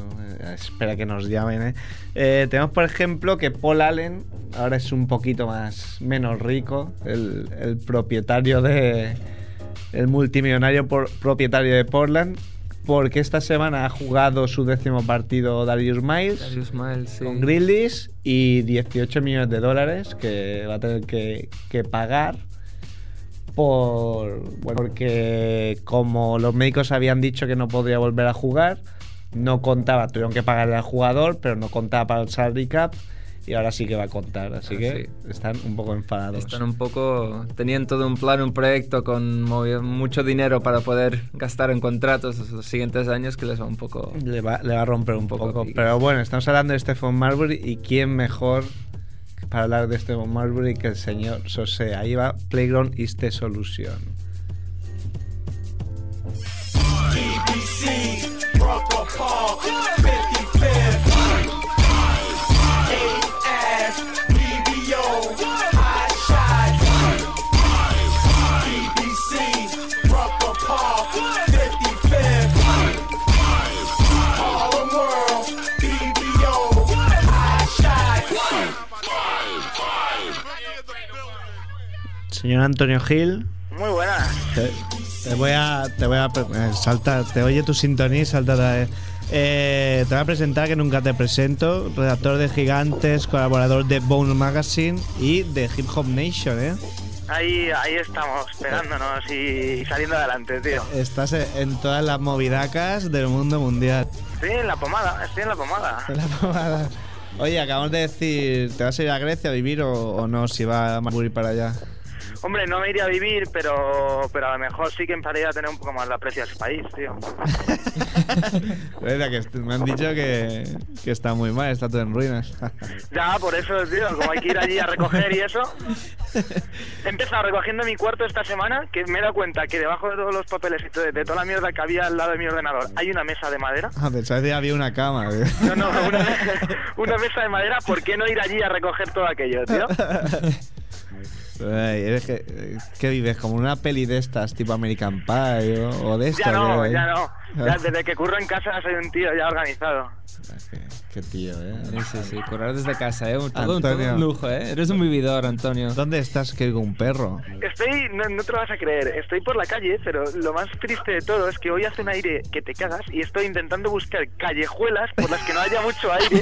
eh, espera que nos llamen. eh. Eh, tenemos, por ejemplo, que Paul Allen ahora es un poquito más menos rico, el, el propietario de, el multimillonario por- propietario de Portland, porque esta semana ha jugado su décimo partido Darius Miles Darius Miles, sí. con Grizzlies y 18 millones de dólares que va a tener que, que pagar por bueno, porque como los médicos habían dicho que no podría volver a jugar, no contaba, tuvieron que pagarle al jugador, pero no contaba para el salary cap y ahora sí que va a contar, así Ah, que sí. están un poco enfadados. Están un poco. Tenían todo un plan, un proyecto con mucho dinero para poder gastar en contratos los siguientes años que les va un poco. Le va, le va a romper un, Un poco. Pero bueno, estamos hablando de Stephen Marbury y quién mejor para hablar de Stephen Marbury que el señor Sosé. Ahí va Playground is the solution. Señor Antonio Gil, Muy buena. te, te voy a. Te voy a. eh, Salta, te oye tu sintonía y salta otra vez. Eh, te voy a presentar que nunca te presento. Redactor de Gigantes, colaborador de Bone Magazine y de Hip Hop Nation, ¿eh? Ahí, ahí estamos, pegándonos y saliendo adelante, tío. Estás en todas las movidacas del mundo mundial. Estoy en la pomada, estoy en la pomada. *laughs* En la pomada. Oye, acabamos de decir, ¿te vas a ir a Grecia a vivir o, o no? Si va a Marbury para allá. Hombre, no me iría a vivir, pero, pero a lo mejor sí que empezaría a tener un poco más de aprecio a ese país, tío. *laughs* Verdad que me han dicho que, que está muy mal, está todo en ruinas. *laughs* Ya, por eso, tío, como hay que ir allí a recoger y eso. *laughs* He empezado recogiendo mi cuarto esta semana, que me he dado cuenta que debajo de todos los papeles y de, de toda la mierda que había al lado de mi ordenador hay una mesa de madera. Ah, pensaba que había una cama. No, no, una, una mesa de madera, ¿por qué no ir allí a recoger todo aquello, tío? Ay, eres que, eh, ¿Qué vives? ¿Como una peli de estas, tipo American Pie o, o de estas? Ya no, ya no. Ya, desde que curro en casa soy un tío ya organizado. Qué, qué tío, ¿eh? Sí, sí, sí, currar desde casa, ¿eh? Un- Todo, un- todo Antonio. un lujo, ¿eh? Eres un vividor, Antonio. ¿Dónde estás que un perro? Estoy, no, no te lo vas a creer, estoy por la calle, pero lo más triste de todo es que hoy hace un aire que te cagas y estoy intentando buscar callejuelas por las que no haya mucho aire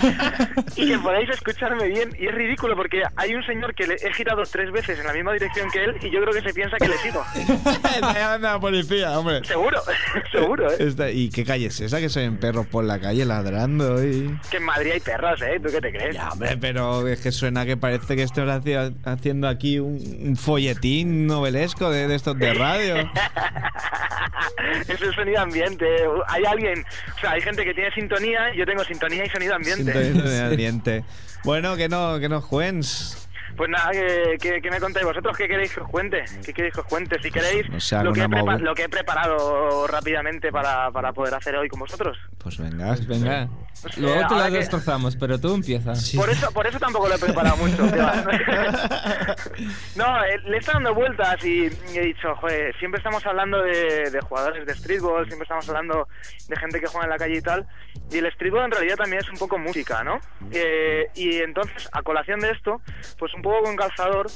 y que podáis escucharme bien. Y es ridículo porque hay un señor que le he girado tres veces en la misma dirección que él y yo creo que se piensa que le sigo. *laughs* La policía, hombre. Seguro, *laughs* seguro, ¿eh? Está- ¿Y qué calle es esa que se ven perros por la calle ladrando y...? Que en Madrid hay perros, ¿eh? ¿Tú qué te crees? Ya, hombre, pero es que suena que parece que haci- haciendo aquí un, un folletín novelesco de, de estos de radio. *laughs* es el sonido ambiente. Hay alguien, o sea, hay gente que tiene sintonía, yo tengo sintonía y sonido ambiente. Sintonía de *laughs* ambiente. Bueno, que no, que no juens. Pues nada, ¿qué, qué, qué me contáis vosotros? ¿Qué queréis que os cuente? ¿Qué queréis que os cuente? Si queréis, No sé, lo, que prepa- lo que he preparado rápidamente para, para poder hacer hoy con vosotros. Pues venga. Pues venga. Pues, Luego te que- destrozamos, pero tú empieza. Por eso, por eso tampoco lo he preparado mucho. *laughs* *laughs* no, eh, le he estado dando vueltas y he dicho, joder, siempre estamos hablando de, de jugadores de streetball, siempre estamos hablando de gente que juega en la calle y tal. Y el streetball en realidad también es un poco música, ¿no? Eh, y entonces, a colación de esto, pues un poco con calzador,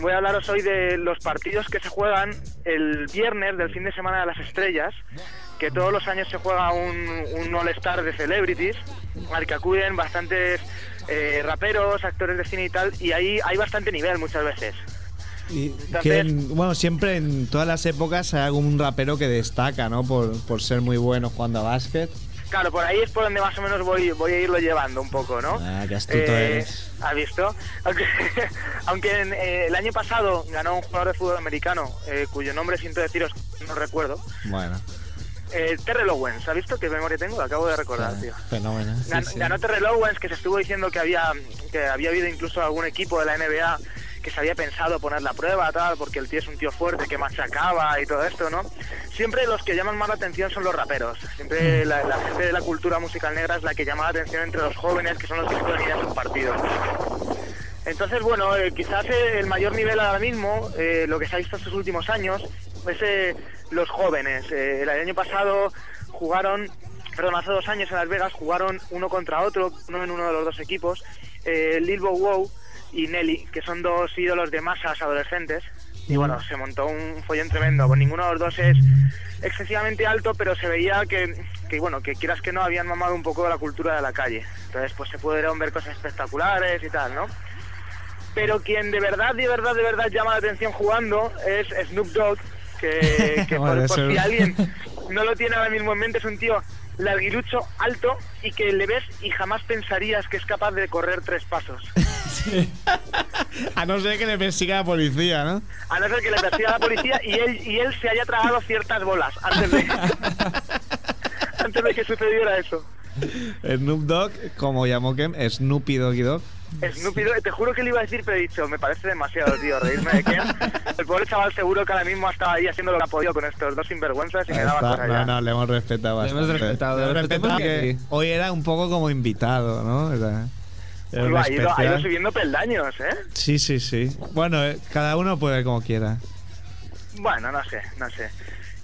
voy a hablaros hoy de los partidos que se juegan el viernes del fin de semana de las estrellas, que todos los años se juega un, un All-Star de Celebrities, al que acuden bastantes eh, raperos, actores de cine y tal, y ahí hay bastante nivel muchas veces. Y Entonces- que en- bueno, siempre en todas las épocas hay algún rapero que destaca, ¿no? Por, por ser muy bueno jugando a básquet. Claro, por ahí es por donde más o menos voy, voy a irlo llevando un poco, ¿no? Ah, qué astuto Eh, eres. ¿Has visto? Aunque, *laughs* aunque en, eh, el año pasado ganó un jugador de fútbol americano, eh, cuyo nombre siento deciros, no recuerdo, Bueno, eh, Terrell Owens. ¿Has visto qué memoria tengo? Lo acabo de recordar, tío. fenómeno. Gan- Ganó Terrell Owens, que se estuvo diciendo que había, que había habido incluso algún equipo de la NBA que se había pensado poner la prueba, tal, porque el tío es un tío fuerte que machacaba y todo esto, ¿no? Siempre los que llaman más la atención son los raperos. Siempre la, la gente de la cultura musical negra es la que llama la atención entre los jóvenes, que son los que pueden ir a sus partidos. Entonces, bueno, eh, quizás eh, el mayor nivel ahora mismo, eh, lo que se ha visto estos últimos años, es eh, los jóvenes. Eh, el año pasado jugaron, perdón, hace dos años en Las Vegas jugaron uno contra otro, uno en uno de los dos equipos, eh, Lil Bow Wow y Nelly, que son dos ídolos de masas adolescentes. Y bueno, se montó un follón tremendo. Pues ninguno de los dos es excesivamente alto, pero se veía que, que, bueno, que quieras que no, habían mamado un poco de la cultura de la calle. Entonces, pues se pudieron ver cosas espectaculares y tal, ¿no? Pero quien de verdad, de verdad, de verdad llama la atención jugando es Snoop Dogg, que, *laughs* que por, si alguien *laughs* no lo tiene ahora mismo en mente, es un tío larguilucho, alto y que le ves y jamás pensarías que es capaz de correr tres pasos. *laughs* *laughs* A no ser que le persiga la policía, ¿no? A no ser que le persiga la policía y él, y él se haya tragado ciertas bolas antes de, *laughs* antes de que sucediera eso. Snoop Dogg, como llamó Kem, Snoopy Doggy Dog. Snoopy Dogg, te juro que le iba a decir, pero he dicho, me parece demasiado, tío, reírme de Ken. El pobre chaval seguro que ahora mismo estaba ahí haciendo lo que ha podido con estos dos sinvergüenzas y me daba Está- cosa no, no, le hemos respetado Le hemos bastante. respetado, Le hemos le respetamos respetado que- hoy era un poco como invitado, ¿no? O sea, ha, ido, ha ido especial. subiendo peldaños, ¿eh? Sí, sí, sí. Bueno, eh, cada uno puede como quiera. Bueno, no sé, no sé.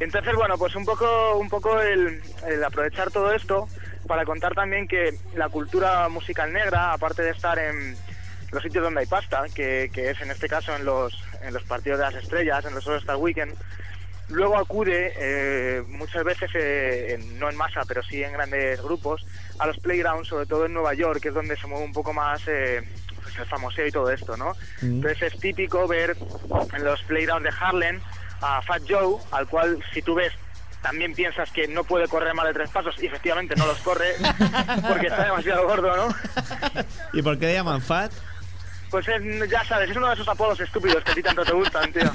Entonces, bueno, pues un poco, un poco el, el aprovechar todo esto para contar también que la cultura musical negra, aparte de estar en los sitios donde hay pasta, que, que es en este caso en los, en los partidos de las estrellas, en los All Star Weekend, luego acude eh, muchas veces, eh, en- no en masa, pero sí en grandes grupos, a los playgrounds, sobre todo en Nueva York, que es donde se mueve un poco más eh, pues el famoseo y todo esto, ¿no? Entonces es típico ver en los playgrounds de Harlem a Fat Joe, al cual si tú ves también piensas que no puede correr más de tres pasos y efectivamente no los corre *laughs* porque está demasiado gordo, ¿no? ¿Y por qué le llaman Fat? Pues es- ya sabes, es uno de esos apodos estúpidos que a ti tanto te gustan, tío.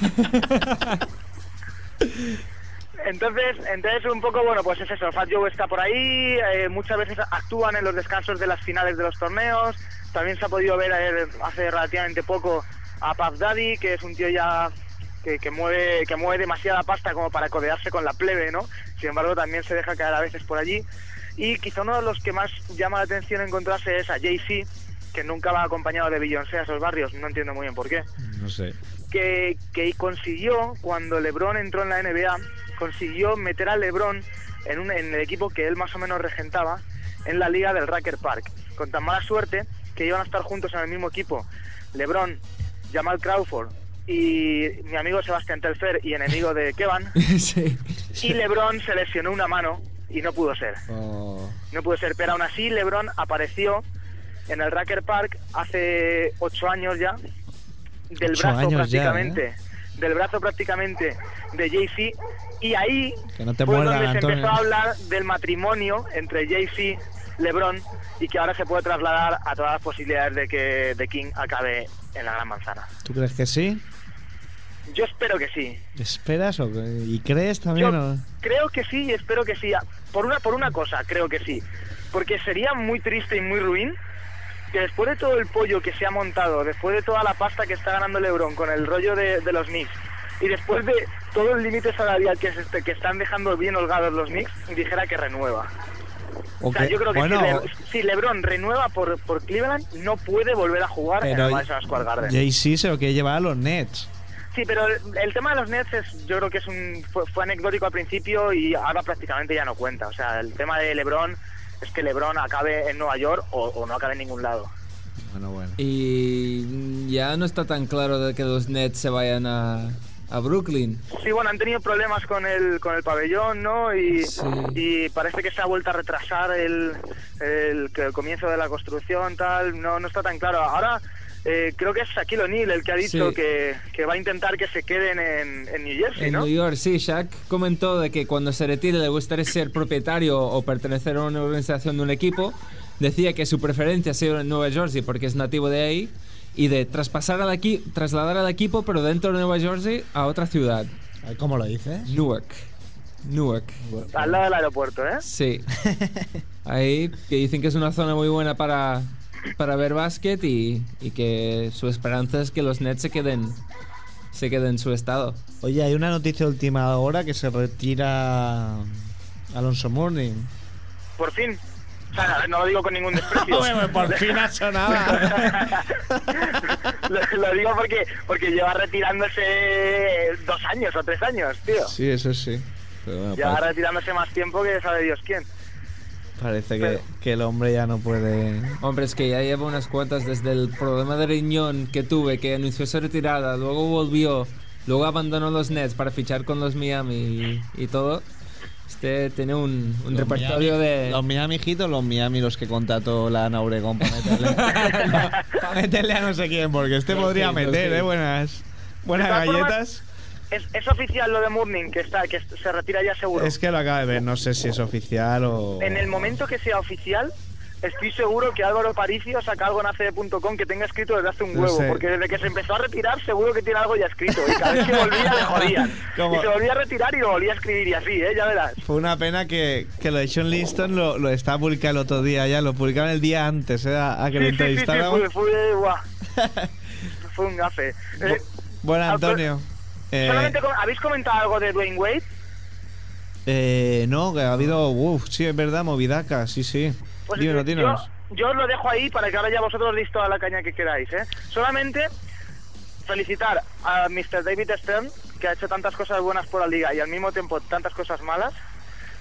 *laughs* Entonces, entonces un poco, bueno, pues es eso, Fat Joe está por ahí, eh, muchas veces actúan en los descansos de las finales de los torneos, también se ha podido ver eh, hace relativamente poco a Puff Daddy, que es un tío ya que, que mueve que mueve demasiada pasta como para codearse con la plebe, ¿no? Sin embargo, también se deja caer a veces por allí. Y quizá uno de los que más llama la atención encontrarse es a Jay-Z, que nunca va acompañado de Beyoncé a esos barrios, no entiendo muy bien por qué No sé. que, que consiguió, cuando LeBron entró en la NBA, consiguió meter a LeBron en, un, en el equipo que él más o menos regentaba en la liga del Racker Park. Con tan mala suerte que iban a estar juntos en el mismo equipo. LeBron, Jamal Crawford y mi amigo Sebastián Telfer y enemigo de Kevan. *laughs* sí. Y LeBron se lesionó una mano y no pudo ser. Oh, No pudo ser, pero aún así LeBron apareció en el Racker Park hace ocho años ya, del Ocho brazo ya, prácticamente, del brazo prácticamente de Jay-Z, y ahí no fue muerdan, donde se empezó a hablar del matrimonio entre Jay-Z, LeBron, y que ahora se puede trasladar a todas las posibilidades de que The King acabe en la Gran Manzana. ¿Tú crees que sí? Yo espero que sí. ¿Esperas o y crees también? Yo o- creo que sí y espero que sí. Por una, por una cosa, creo que sí. Porque sería muy triste y muy ruin que después de todo el pollo que se ha montado, después de toda la pasta que está ganando LeBron con el rollo de, de los Knicks, y después de todo el límite salarial que, se, que están dejando bien holgados los Knicks, dijera que renueva. o O sea, yo creo que bueno, si, Le- si LeBron renueva por, por Cleveland, no puede volver a jugar en el Madison Square Garden. Jay-Z se lo quiere llevar a los Nets. Sí, pero el, el tema de los Nets es, yo creo que es un fue, fue anecdótico al principio y ahora prácticamente ya no cuenta. O sea, el tema de LeBron es que LeBron acabe en Nueva York o, o no acabe en ningún lado. Bueno, bueno. Y ya no está tan claro de que los Nets se vayan a, a Brooklyn. Sí, bueno, han tenido problemas con el con el pabellón, ¿no? Y, Sí. y parece que se ha vuelto a retrasar el, el, que el comienzo de la construcción, tal. No, no está tan claro. Ahora eh, creo que es Shaquille O'Neal el que ha dicho Sí. que, que va a intentar que se queden en, en New Jersey, En ¿no? New York, sí, Shaq comentó de que cuando se retire le gustaría ser propietario o pertenecer a una organización de un equipo. Decía que su preferencia ha sido en Nueva Jersey porque es nativo de ahí y de traspasar al equi- trasladar al equipo pero dentro de Nueva Jersey a otra ciudad, ¿Cómo lo dices? Newark. Newark. Al lado del aeropuerto, ¿eh? Sí. *laughs* Ahí que dicen que es una zona muy buena para, para ver básquet y, y que su esperanza es que los Nets se queden se queden en su estado. Oye, hay una noticia de última hora que se retira Alonso Morning. Por fin. O sea, no lo digo con ningún desprecio. *laughs* por fin ha sonado. *laughs* lo, lo digo porque porque lleva retirándose dos años o tres años, tío. sí, eso sí. Pero bueno, Lleva parece, retirándose más tiempo que sabe Dios quién. Parece que, que el hombre ya no puede. Hombre, es que ya lleva unas cuantas desde el problema de riñón que tuve, que anunció su retirada, luego volvió, luego abandonó los Nets para fichar con los Miami y, y todo. Este tiene un, un Los repertorio Miami- de... Los Miami o los Miami los que contrató la Ana Obregón para meterle, *laughs* para meterle a no sé quién, porque este Los podría los meter. ¿eh? Buenas, buenas formas, galletas. Es, es oficial lo de Mourning, que está que se retira ya seguro. Es que lo acabo de ver, no sé si es oficial o. En el momento que sea oficial, estoy seguro que Álvaro Paricio saca algo en ACD.com que tenga escrito desde hace un No huevo, sé. porque desde que se empezó a retirar seguro que tiene algo ya escrito. Y cada vez que volvía le jodían. *laughs* Y se volvía a retirar y lo volvía a escribir y así, ¿eh? Ya verás. Fue una pena que, que lo de Sean Liston lo, lo estaba publicando el otro día ya, lo publicaron el día antes, ¿eh? A, a que lo Sí, sí, sí, sí, entrevistaran. fue, fue, *laughs* un gafe. Eh, Bueno, Ah, Antonio. Eh, solamente com- ¿Habéis comentado algo de Dwayne Wade? eh, no, que ha habido. Uf, sí, es verdad, movidaca, sí, sí. Pues. Yo, yo os lo dejo ahí para que ahora ya vosotros deis toda la caña que queráis. ¿eh? Solamente felicitar a Mr. David Stern, que ha hecho tantas cosas buenas por la liga y al mismo tiempo tantas cosas malas,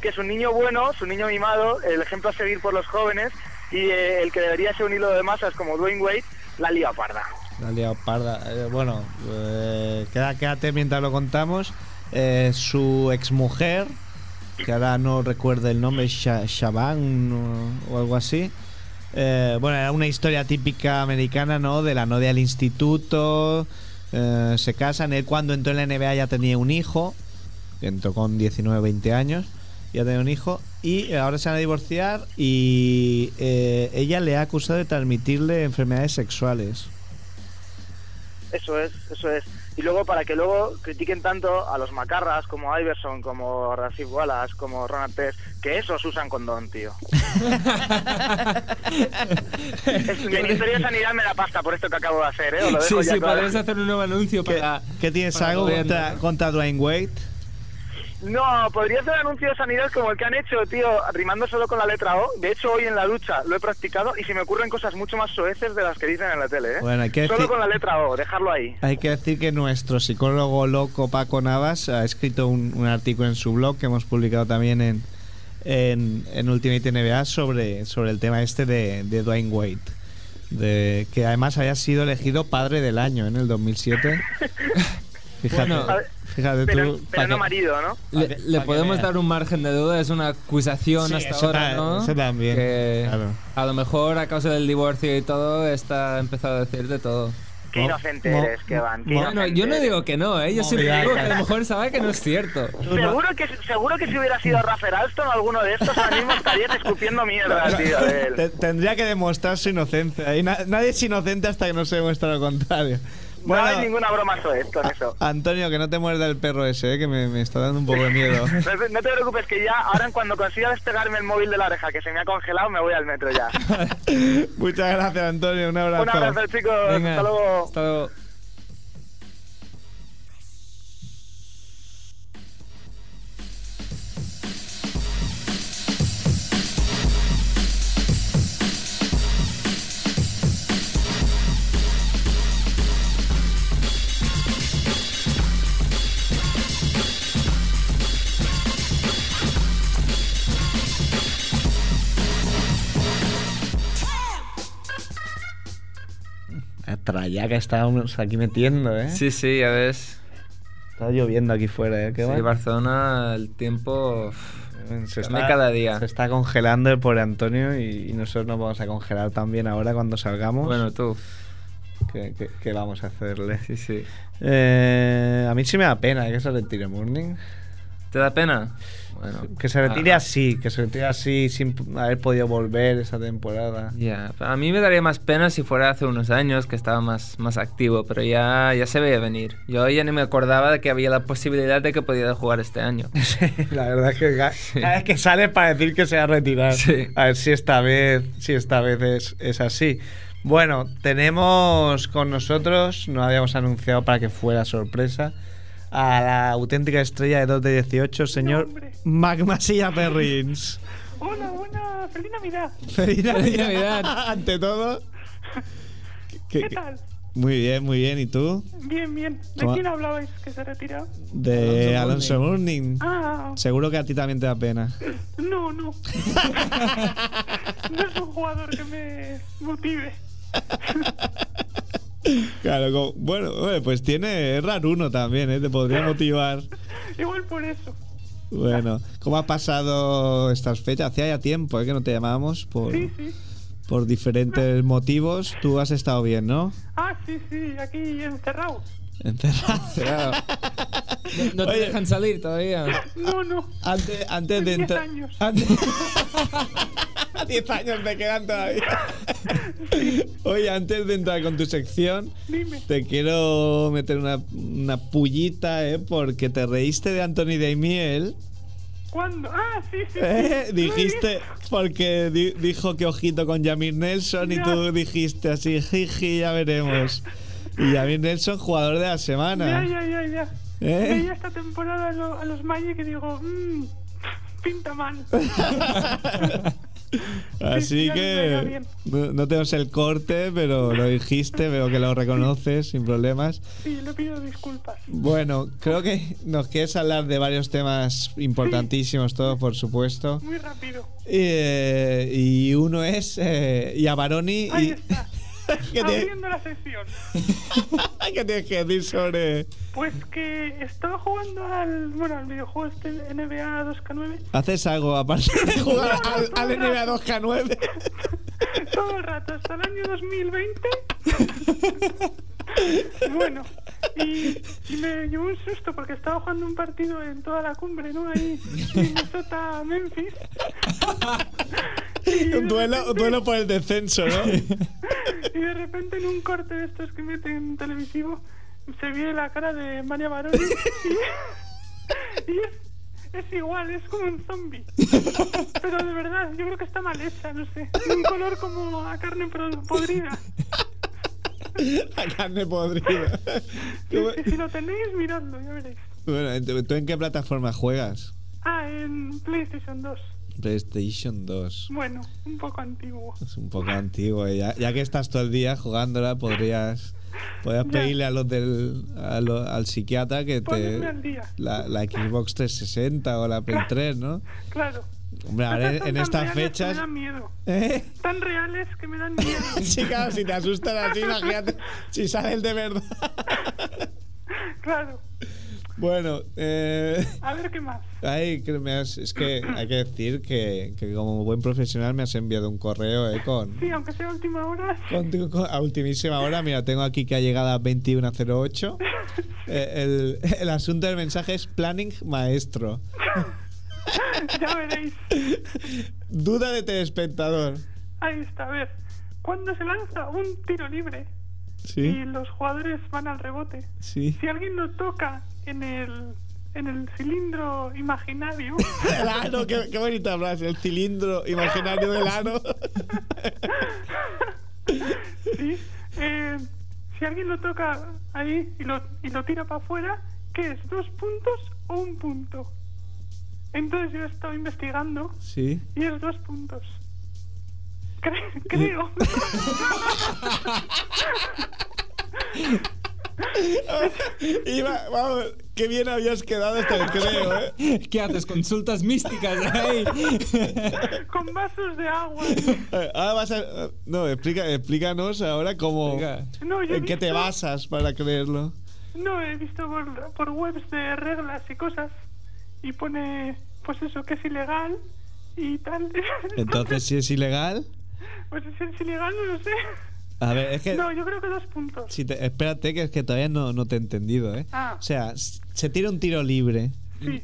que es un niño bueno, es un niño mimado, el ejemplo a seguir por los jóvenes y eh, el que debería ser un hilo de masas como Dwayne Wade, la liga parda. La liado parda. Eh, bueno, eh, queda- quédate mientras lo contamos. Eh, su exmujer, que ahora no recuerdo el nombre, Sha- Shaban o, algo así. Eh, bueno, era una historia típica americana, ¿no? De la novia del instituto. se casan. Él cuando entró en la NBA ya tenía un hijo. Entró con 19, 20 años. Ya tenía un hijo. Y ahora se van a divorciar. Y ella le ha acusado de transmitirle enfermedades sexuales. Eso es, eso es. Y luego para que luego critiquen tanto a los macarras como Iverson, como Rasif Wallace, como Ronald Test, que esos usan condón, tío. *laughs* Es- el Ministerio de Sanidad me da pasta por esto que acabo de hacer, ¿eh? Os lo Sí, ya sí, podrías hacer un nuevo anuncio ¿Qué, para... qué tienes para algo contra, contra Dwayne Wade? No, podría ser anuncio de sanidad como el que han hecho, tío, rimando solo con la letra O. De hecho, hoy en la ducha lo he practicado y se me ocurren cosas mucho más soeces de las que dicen en la tele, ¿eh? Bueno, hay que Solo decir- con la letra O, dejarlo ahí. Hay que decir que nuestro psicólogo loco Paco Navas ha escrito un, un artículo en su blog que hemos publicado también en, en, en Ultimate NBA sobre, sobre el tema este de, de Dwayne Wade. De, que además había sido elegido padre del año en el 2007. *laughs* Fíjate, Bueno, *laughs* fíjate Pero, tú. pero no que- marido, ¿no? Le, le podemos dar un margen de duda, es una acusación Sí, hasta eso ahora, ta- ¿no? eso también, Que claro. A lo mejor a causa del divorcio y todo, está empezado a decir de todo. Qué inocente eres, que van. Bueno, inocente yo no digo que no, ¿eh? Yo siempre digo que a lo mejor sabe que no es cierto. Seguro que, seguro que si hubiera sido Rafael Alston o alguno de estos, ahora mismo estarían escupiendo mierda, tío, de él. Te- Tendría que demostrar su inocencia. Y na- nadie es inocente hasta que no se demuestra lo contrario. No hay ninguna broma soez con eso. Antonio, que no te muerda el perro ese, eh, que me, me está dando un poco de miedo. *laughs* No, te- no te preocupes que ya, ahora en cuando consiga despegarme el móvil de la oreja, que se me ha congelado, me voy al metro ya. *laughs* Muchas gracias, Antonio. Un abrazo. Un abrazo, chicos. Venga, Hasta luego. Hasta luego. Ya que estábamos aquí metiendo, ¿eh? Sí, sí, ya ves. Está lloviendo aquí fuera, ¿eh? Qué Sí. Barcelona, el tiempo. se cambia cada día. Se está congelando el pobre Antonio y, y nosotros nos vamos a congelar también ahora cuando salgamos. Bueno, tú. ¿Qué, qué- qué vamos a hacerle? Sí, sí. Eh, a mí sí me da pena ¿eh? que se retire Morning. ¿Te da pena? Bueno. Que se retire ah, así, que se retire así sin haber podido volver esa temporada. Ya, a mí me daría más pena si fuera hace unos años que estaba más, más activo, pero ya, ya se veía venir. Yo ya ni me acordaba de que había la posibilidad de que podía jugar este año. *laughs* La verdad es que ca- cada vez que sale para decir que se va a retirar. Sí. A ver si esta vez, si esta vez es, es así. Bueno, tenemos con nosotros, no habíamos anunciado para que fuera sorpresa, a la auténtica estrella de 2 de 18, señor. Magmasilla Perrins. Hola, buena, feliz Navidad. Feliz Feliz Navidad. *laughs* Ante todo. ¿Qué, tal? Muy bien, muy bien. ¿Y tú? Bien, bien. ¿De ¿Cómo? quién hablabais que se retiró? De Alonso Alonso Morning. Ah, Seguro que a ti también te da pena. no, no. *laughs* no es un jugador que me motive. *laughs* Claro, como- bueno, pues tiene es raruno también, ¿eh? Te podría motivar. Igual por eso. Bueno, ¿cómo ha pasado estas fechas? Hacía ya tiempo ¿eh? que no te llamábamos por, Sí, sí. por diferentes motivos. Tú has estado bien, ¿no? Ah, sí, sí, aquí encerrado. Encerrado. No, no te Oye. dejan salir todavía. No, no. Antes, antes de Diez entrar. años. antes- *laughs* 10 años te quedan todavía. *laughs* Oye, antes de entrar con tu sección, Dime. te quiero meter una, una pullita, ¿eh? Porque te reíste de Anthony Daimiel. ¿Cuándo? Ah, sí, sí. sí. ¿eh? Dijiste, porque di- dijo que ojito con Jamir Nelson y Ya. tú dijiste así, jiji, ya veremos. Y Jamir Nelson, jugador de la Ya, semana. ya, ya, ya. ¿Eh? Veía esta temporada a, lo- a los Magic y digo, mmm, pinta mal. *laughs* *laughs* Así que no, no tenemos el corte, pero lo dijiste, veo que lo reconoces sin problemas. Sí, le pido disculpas. Bueno, creo que nos quieres hablar de varios temas importantísimos, todos por supuesto. Muy rápido. Eh, y uno es eh, Yavaroni. Ahí Y, está. *laughs* ¿Qué, Abriendo la sesión. *laughs* ¿Qué tienes que decir sobre.? Pues que estaba jugando al, bueno, al videojuego este NBA 2K9 ¿Haces algo aparte de *laughs* jugar al, al NBA 2K9? todo el rato hasta el año 2020. bueno, y, y me llevó un susto porque estaba jugando un partido en toda la cumbre, ¿no? Ahí, Minnesota, Memphis. Un duelo, duelo por el descenso, ¿no? Y de repente en un corte de estos que meten televisivo se ve la cara de María Baroni y, y es, es igual, es como un zombie. Pero de verdad, yo creo que está mal hecha, no sé. Un color como a carne podrida. La carne podrida. Si lo tenéis, miradlo, ya veréis. Bueno, ¿tú tú en qué plataforma juegas? Ah, en PlayStation 2. PlayStation 2. Bueno, un poco antiguo. Es un poco antiguo. Ya, ya que estás todo el día jugándola, podrías, podrías pedirle a los del, a lo- al psiquiatra que te. La, la Xbox 360 o la Play 3, ¿no? Claro. Hombre, ahora en, en estas que fechas. Me dan miedo. ¿Eh? Tan reales que me dan miedo. *laughs* Sí, claro, si te asustan así, imagínate si salen de verdad. Claro. Bueno, eh, A ver qué más. ay, que me has- es que hay que decir que, que como buen profesional me has enviado un correo eh, con, Sí, aunque sea última hora. con- con- a ultimísima hora. Mira, tengo aquí que ha llegado a 2108. *laughs* Eh, el, el asunto del mensaje es planning maestro. *laughs* ya veréis. Duda de telespectador. Ahí está, a ver. Cuando se lanza un tiro libre y Sí, los jugadores van al rebote, sí. si alguien lo toca en el, en el cilindro imaginario, *laughs* El ano, qué, qué bonita frase. El cilindro imaginario del ano. *laughs* ¿sí? Eh, si alguien lo toca ahí y lo, y lo tira para afuera, ¿qué es? ¿Dos puntos o un punto? Entonces yo he estado investigando Sí. y es dos puntos. *laughs* Cre- creo. *laughs* Iba, vamos, qué bien habías quedado hasta el creo, ¿eh? ¿Qué haces? Consultas místicas *laughs* ahí. Con vasos de agua. Eh, Ahora vas a. No, explica, explícanos ahora cómo. No, ¿En qué te visto- basas para creerlo? No, he visto por, por webs de reglas y cosas. Y pone, pues eso, que es ilegal y tal. *laughs* Entonces, si es ilegal. Pues si es ilegal, no lo sé. A ver, es que. No, yo creo que dos puntos. Si te- espérate, que es que todavía no, no te he entendido, ¿eh? Ah. O sea, se tira un tiro libre Sí.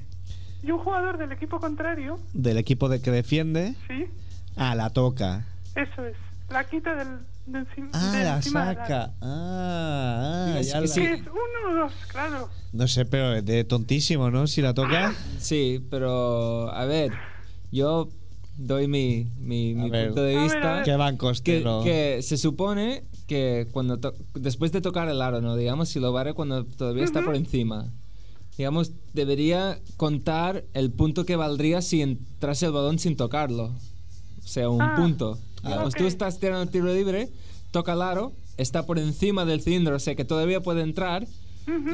Y un jugador del equipo contrario, del equipo de que defiende. sí, Ah, la toca. eso es. La quita del, del Ah, de la saca. Ah, ah, ya la- sí. Es uno o dos, claro. No sé, pero es de tontísimo, ¿no? Si la toca. Sí, pero a ver, yo doy mi, mi, mi ver. punto de A ver, vista. a ver. ¿Qué van Que, que se supone que cuando to- después de tocar el aro, ¿no? Digamos, si lo barre cuando todavía está por encima. Digamos, debería contar el punto que valdría si entrase el balón sin tocarlo. O sea, un Ah, punto. Digamos, tú ok. estás tirando el tiro libre, toca el aro, está por encima del cilindro, o sea que todavía puede entrar.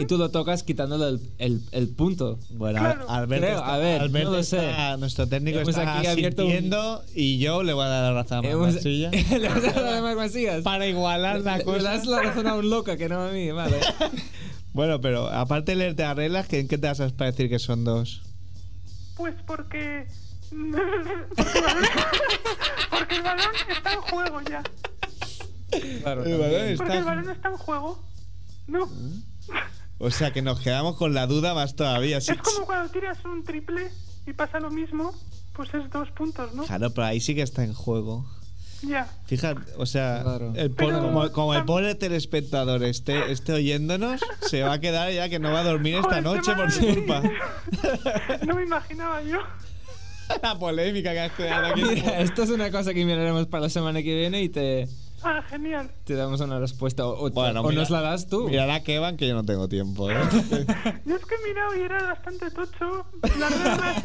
Y tú lo tocas quitándole el, el- el punto. Bueno, Claro. Alberto, Creo, está- a ver, Alberto no lo está- sé. nuestro técnico Hemos está aquí abierto un- y yo le voy a dar la razón a Hemos- *laughs* Le vas a dar a Macías. para igualar la Le- Le cosa. das la razón a un loca que no a mí, vale. *laughs* Bueno, pero aparte de leerte las reglas, ¿en qué te basas para decir que son dos? Pues porque. *laughs* porque, el balón, está en juego ya. Claro, El balón está- Porque el balón está en juego. No. O sea, que nos quedamos con la duda más todavía. Es como cuando tiras un triple y pasa lo mismo, pues es dos puntos, ¿no? Claro, pero ahí sí que está en juego. Ya. Fíjate, o sea, Claro. el como, como el pobre telespectador esté, esté oyéndonos, se va a quedar ya que no va a dormir esta Joder, noche por su culpa. *laughs* No me imaginaba yo. *laughs* la polémica que has creado aquí. Mira, esto es una cosa que miraremos para la semana que viene y te, Ah, genial. te damos una respuesta. O, Bueno, o mira- nos la das tú. Mira la Kevan que yo no tengo tiempo, ¿eh? *laughs* Yo es que he mirado y era bastante tocho. Las reglas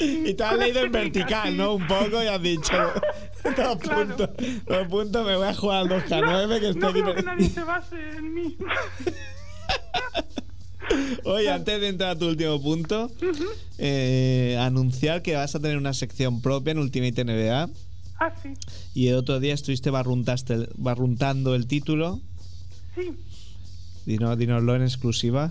y. Y te has leído en vertical. ¿no? Un poco y has dicho. Dos *laughs* Claro. puntos. Dos puntos, me voy a jugar al 2K9 que estoy No que nadie se *laughs* base en mí. Oye, antes de entrar a tu último punto, eh, anunciar que vas a tener una sección propia en Ultimate NBA. Ah, sí. Y el otro día estuviste barruntaste- barruntando el título. Sí. Dinos, dinoslo en exclusiva.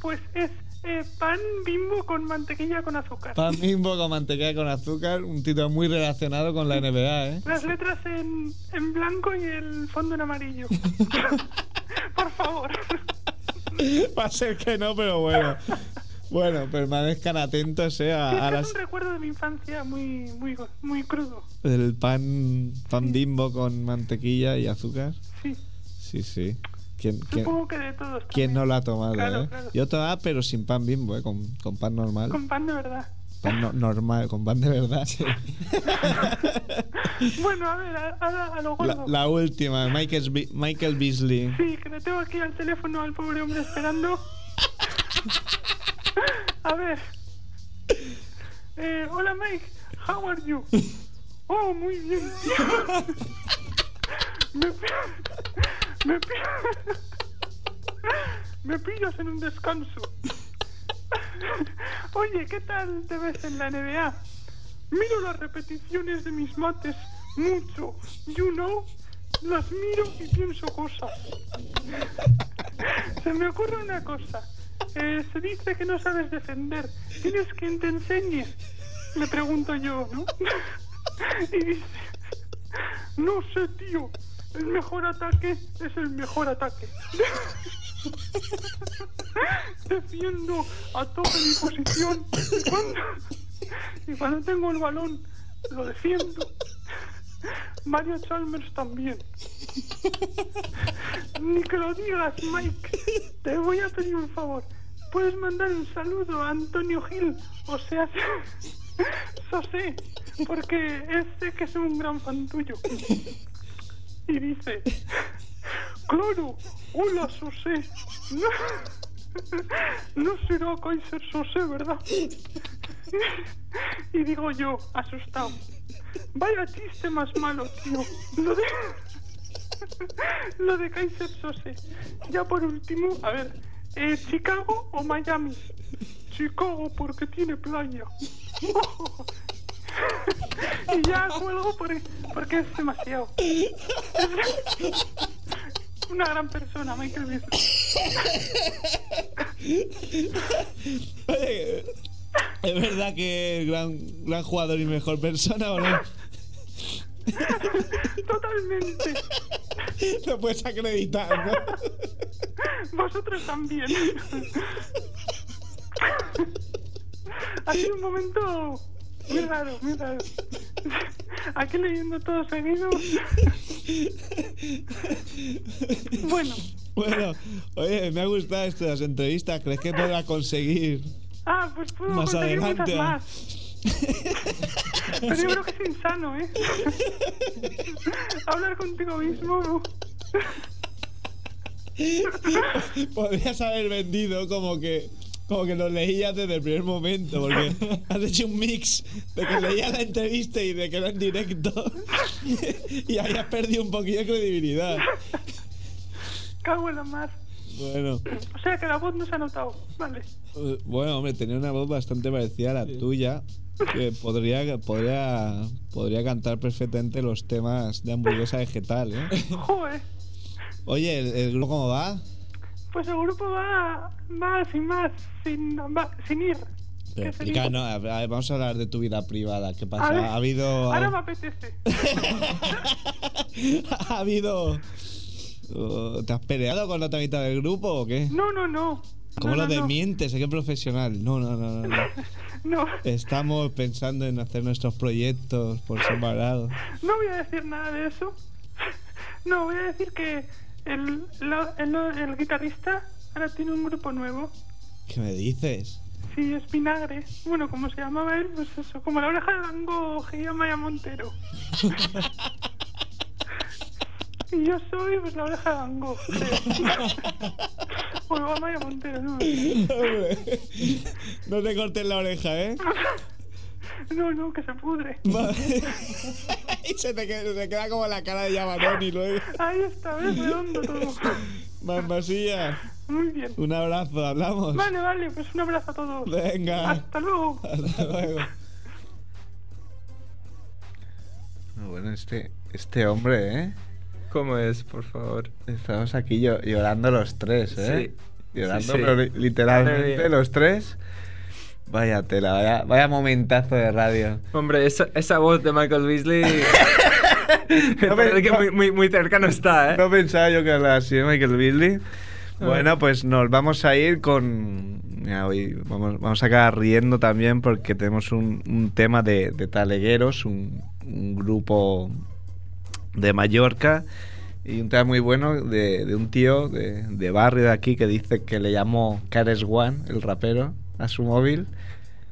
Pues es eh, pan bimbo con mantequilla con azúcar. Pan bimbo con mantequilla con azúcar, un título muy relacionado con la NBA, ¿eh? Las letras en, en blanco y el fondo en amarillo. *laughs* Por favor. Va a ser que no, pero bueno. Bueno, permanezcan atentos eh, a, Sí, a que es las, un recuerdo de mi infancia muy, muy, muy crudo. el pan, pan bimbo con mantequilla y azúcar. Sí, Sí, sí. ¿Quién, quién, supongo que de todos. quién no lo ha tomado? Claro, eh? claro. Yo tomaba, pero sin pan bimbo, eh, con, con pan normal. Con pan de verdad. Pan no- normal, con pan de verdad. *laughs* Bueno, a ver, a- ahora a lo La, gordo. la última, Michael, Be- Michael Beasley. Sí, que le tengo aquí al teléfono al pobre hombre esperando. *laughs* A ver. Eh, hola Mike, how are you? Oh, muy bien. Me, me, me pillas en un descanso. Oye, ¿qué tal te ves en la NBA? Miro las repeticiones de mis mates mucho. You know, las miro y pienso cosas. Se me ocurre una cosa. Eh, se dice que no sabes defender. ¿Tienes quien te enseñe? Le pregunto yo, ¿no? *laughs* Y dice, no sé, tío. El mejor ataque es el mejor ataque. *laughs* Defiendo a tope mi posición. Y cuando, y cuando tengo el balón, lo defiendo. Mario Chalmers también. *laughs* Ni que lo digas, Mike. Te voy a pedir un favor. Puedes mandar un saludo a Antonio Gil, o sea, *laughs* Sosé, porque este que es un gran fan tuyo. Y dice, claro, hola Sosé. No, *laughs* no será Kaiser Sosé, ¿verdad? *laughs* Y digo yo, asustado. Vaya chiste más malo, tío. Lo de. Lo de Kaiser Sose. Ya por último, a ver, eh, ¿Chicago o Miami? Chicago porque tiene playa. *laughs* y ya cuelgo por- porque es demasiado. *laughs* Una gran persona, Michael. Oye, *laughs* ¿Es verdad que es gran, gran jugador y mejor persona o no? Totalmente. Lo puedes acreditar, ¿no? Vosotros también. ha sido un momento muy raro, muy raro. Aquí leyendo todo seguido. Bueno, Bueno, oye, me ha gustado estas entrevistas. ¿Crees que podrá conseguir ah, pues puedo más conseguir adelante? muchas más. Pero yo creo que es insano, ¿eh? Hablar contigo mismo. *laughs* Podrías haber vendido como que como que lo leías desde el primer momento, porque *laughs* has hecho un mix de que leías la entrevista y de que era en directo *laughs* y ahí has perdido un poquillo de credibilidad. Cago en la mar. Bueno, O sea que la voz no se ha notado. Vale. eh, bueno, hombre, tenía una voz bastante parecida a la tuya, que podría, podría, podría cantar perfectamente los temas de hamburguesa vegetal, ¿eh? Joder. Oye, ¿el, el grupo cómo va? Pues el grupo va, va sin más, sin, va- sin ir. Pero Que se explica, dice. no, a ver, vamos a hablar de tu vida privada. ¿Qué pasa? ver, ¿Ha habido, Ahora me apetece. *laughs* ¿Ha habido... uh, ¿Te has peleado con la otra mitad del grupo o qué? No, no, no. ¿Cómo no, lo no, no. desmientes? ¿Qué profesional? No, no, no, no, no. *laughs* No, Estamos pensando en hacer nuestros proyectos por separado. no voy a decir nada de eso. No, voy a decir que el, la- el, el guitarrista ahora tiene un grupo nuevo. ¿Qué me dices? Sí, es Vinagre. Bueno, como se llamaba él, pues eso, como la oreja de Dango Gia Maya Montero. *laughs* y yo soy pues la oreja de Dango. creo. *laughs* o Maya Montero, no. *laughs* No te cortes la oreja, ¿eh? No, no, que se pudre. Vale. *laughs* y se te, queda, se te queda como la cara de Yamanoni luego. Ahí está, ves redondo todo. Mambasilla, Muy bien. un abrazo, hablamos. Vale, vale, pues un abrazo a todos. Venga. Hasta luego. Hasta luego. Bueno, este, este hombre, ¿eh? ¿Cómo es, por favor? Estamos aquí llo- llorando los tres, ¿eh? Sí. Llorando, Sí, sí. pero literalmente los tres. Vaya tela, vaya, vaya momentazo de radio. Hombre, esa, esa voz de Michael Beasley. *laughs* No que muy, muy, muy cercano está, ¿eh? No pensaba yo que hablara así de Michael Beasley. Bueno, pues nos vamos a ir con. mira, hoy vamos, vamos a acabar riendo también porque tenemos un, un tema de, de Talegueros, un, un grupo de Mallorca. Y un tema muy bueno de, de un tío de, de barrio de aquí que dice que le llamó Cares One, el rapero, a su móvil.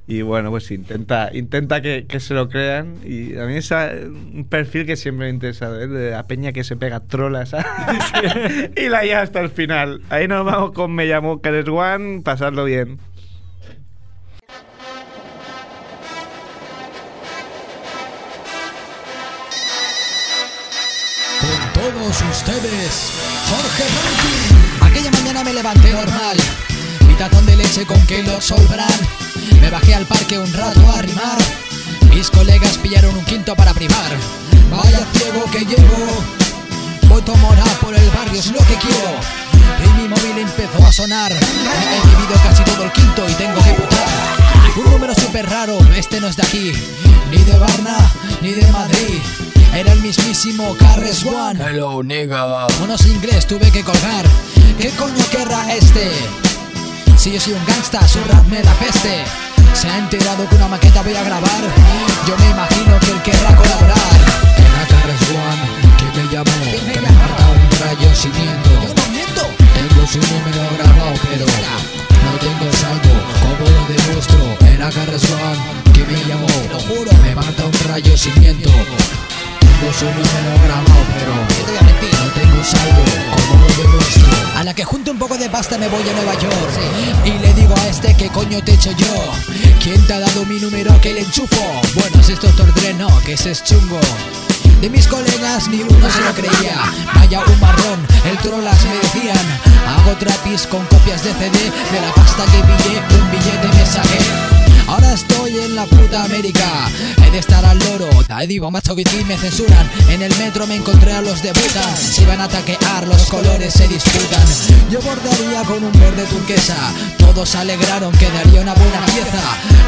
Y bueno, pues intenta, intenta que, que se lo crean. Y a mí es un perfil que siempre me interesa ver, de la peña que se pega trolas *laughs* y la lleva hasta el final. Ahí nos vamos con Me llamo Cares One, pasarlo bien. Con todos ustedes, Jorge Rankin. Aquella mañana me levanté normal. Mi tazón de leche con Kellogg Bran. Me bajé al parque un rato a rimar. Mis colegas pillaron un quinto para privar. Vaya ciego que llevo. Voy tomorá por el barrio, es lo que quiero. Y mi móvil empezó a sonar. He bebido casi todo el quinto y tengo que putar. Un número súper raro, este no es de aquí. Ni de Varna, ni de Madrid. Era el mismísimo Carres One. Hello, nigga. Sé inglés, tuve que colgar. ¿Qué coño querrá este? Si yo soy un gangsta, su rap me da peste. Se ha enterado que una maqueta voy a grabar. Yo me imagino que él querrá colaborar. Era Carres One, que me llamó. Que me marca un rayo sin miento. Tengo su número grabado, pero no tengo saldo. Como lo demuestro, era Carres One, que me llamó. Me mata un rayo sin miento. Tengo su número grabado, pero no tengo saldo, como lo demuestro. A la que junto un poco de pasta me voy a Nueva York Y le digo a este que coño te he hecho yo. ¿Quién te ha dado mi número que le enchufo? Bueno, es Doctor Dre, no, que ese es chungo. De mis colegas ni uno se lo creía. Vaya un marrón, el trolas me decían. Hago trapis con copias de CD De la pasta que pillé, un billete me saqué Ahora estoy en la puta América He de estar al loro. Te digo macho sí me censuran. En el metro me encontré a los de Buta Si van a taquear los colores se disputan. Yo bordaría con un verde turquesa. Todos alegraron que daría una buena pieza.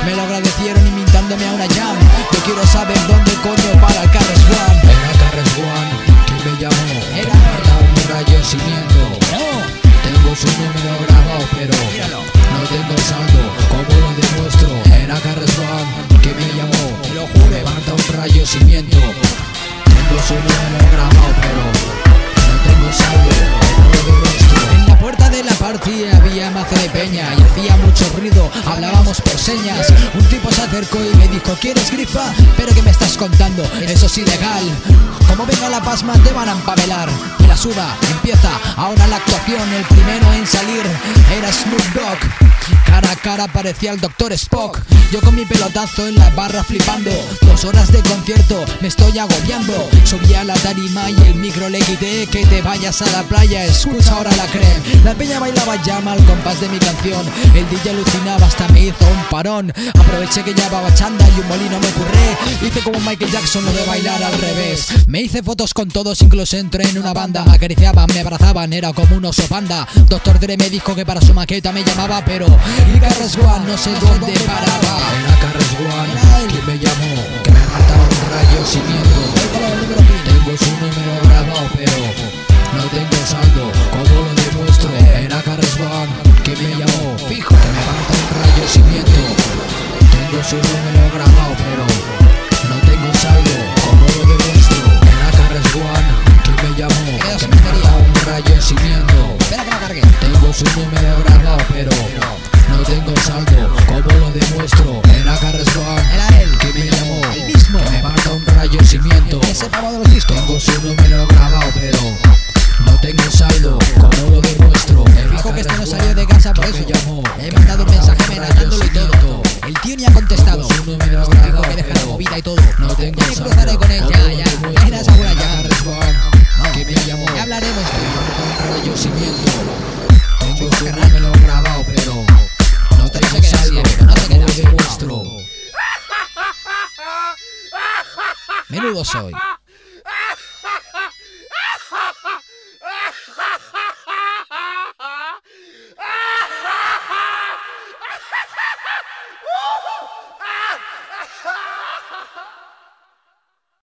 Me lo agradecieron invitándome a una jam. Yo quiero saber dónde coño para el Carres One Era Carres One que me llamó. Era un rayo sin miento tengo su número grabado, pero no tengo saldo, como lo demuestro. Era Carres One que me llamó, te lo juro, levanta un rayo sin viento. Tengo su número grabado, pero no tengo saldo, como lo demuestro. Puerta de la party había mazo de peña y hacía mucho ruido, hablábamos por señas. Un tipo se acercó y me dijo, ¿quieres grifa? Pero ¿qué me estás contando? Eso es ilegal. Como venga la pasma te van a empavelar. Y la suba empieza ahora la actuación. El primero en salir era Snoop Dogg. Cara a cara parecía el Doctor Spock. Yo con mi pelotazo en la barra flipando. Dos horas de concierto, me estoy agobiando. Subí a la tarima y el micro le quité. Que te vayas a la playa, escucha ahora la creme. La peña bailaba llama al compás de mi canción. El DJ alucinaba hasta me hizo un parón. Aproveché que llevaba chanda y un molino me curré. Hice como Michael Jackson lo de bailar al revés. Me hice fotos con todos, incluso entré en una banda. Acariciaban, me abrazaban, era como un oso panda. Doctor Dre me dijo que para su maqueta me llamaba, pero y Carres One no sé dónde paraba. Era Carres One que me llamó, que me mataba un rayo sin miedo. Tengo su número grabado, pero no tengo saldo, como me llamó, fijo que me mata un miedo. Tengo su número grabado, pero no tengo saldo, como lo demuestro. Era Carres One que me llamó, que me mata un rayo sin miedo. Tengo su número grabado, pero no tengo saldo, como lo demuestro. Era Carres One, era él que me llamó, el mismo, que me mata un rayo sin miento. Ese pavo de los discos. Tengo su número grabado, pero no tengo saldo, como lo demuestro. Fijo que este no salió de casa por eso. Le he mandado un mensaje amenazándolo y todo. El tío ni ha contestado. Tengo que dejar la movida y todo. No tengo ya me cruzaré con él, ya, ya. Irá segura ya. Que me llamó. Ya hablaremos. Rayo sin miento. Tengo su número grabado, pero no tengo saldo, como lo demuestro. Menudo soy.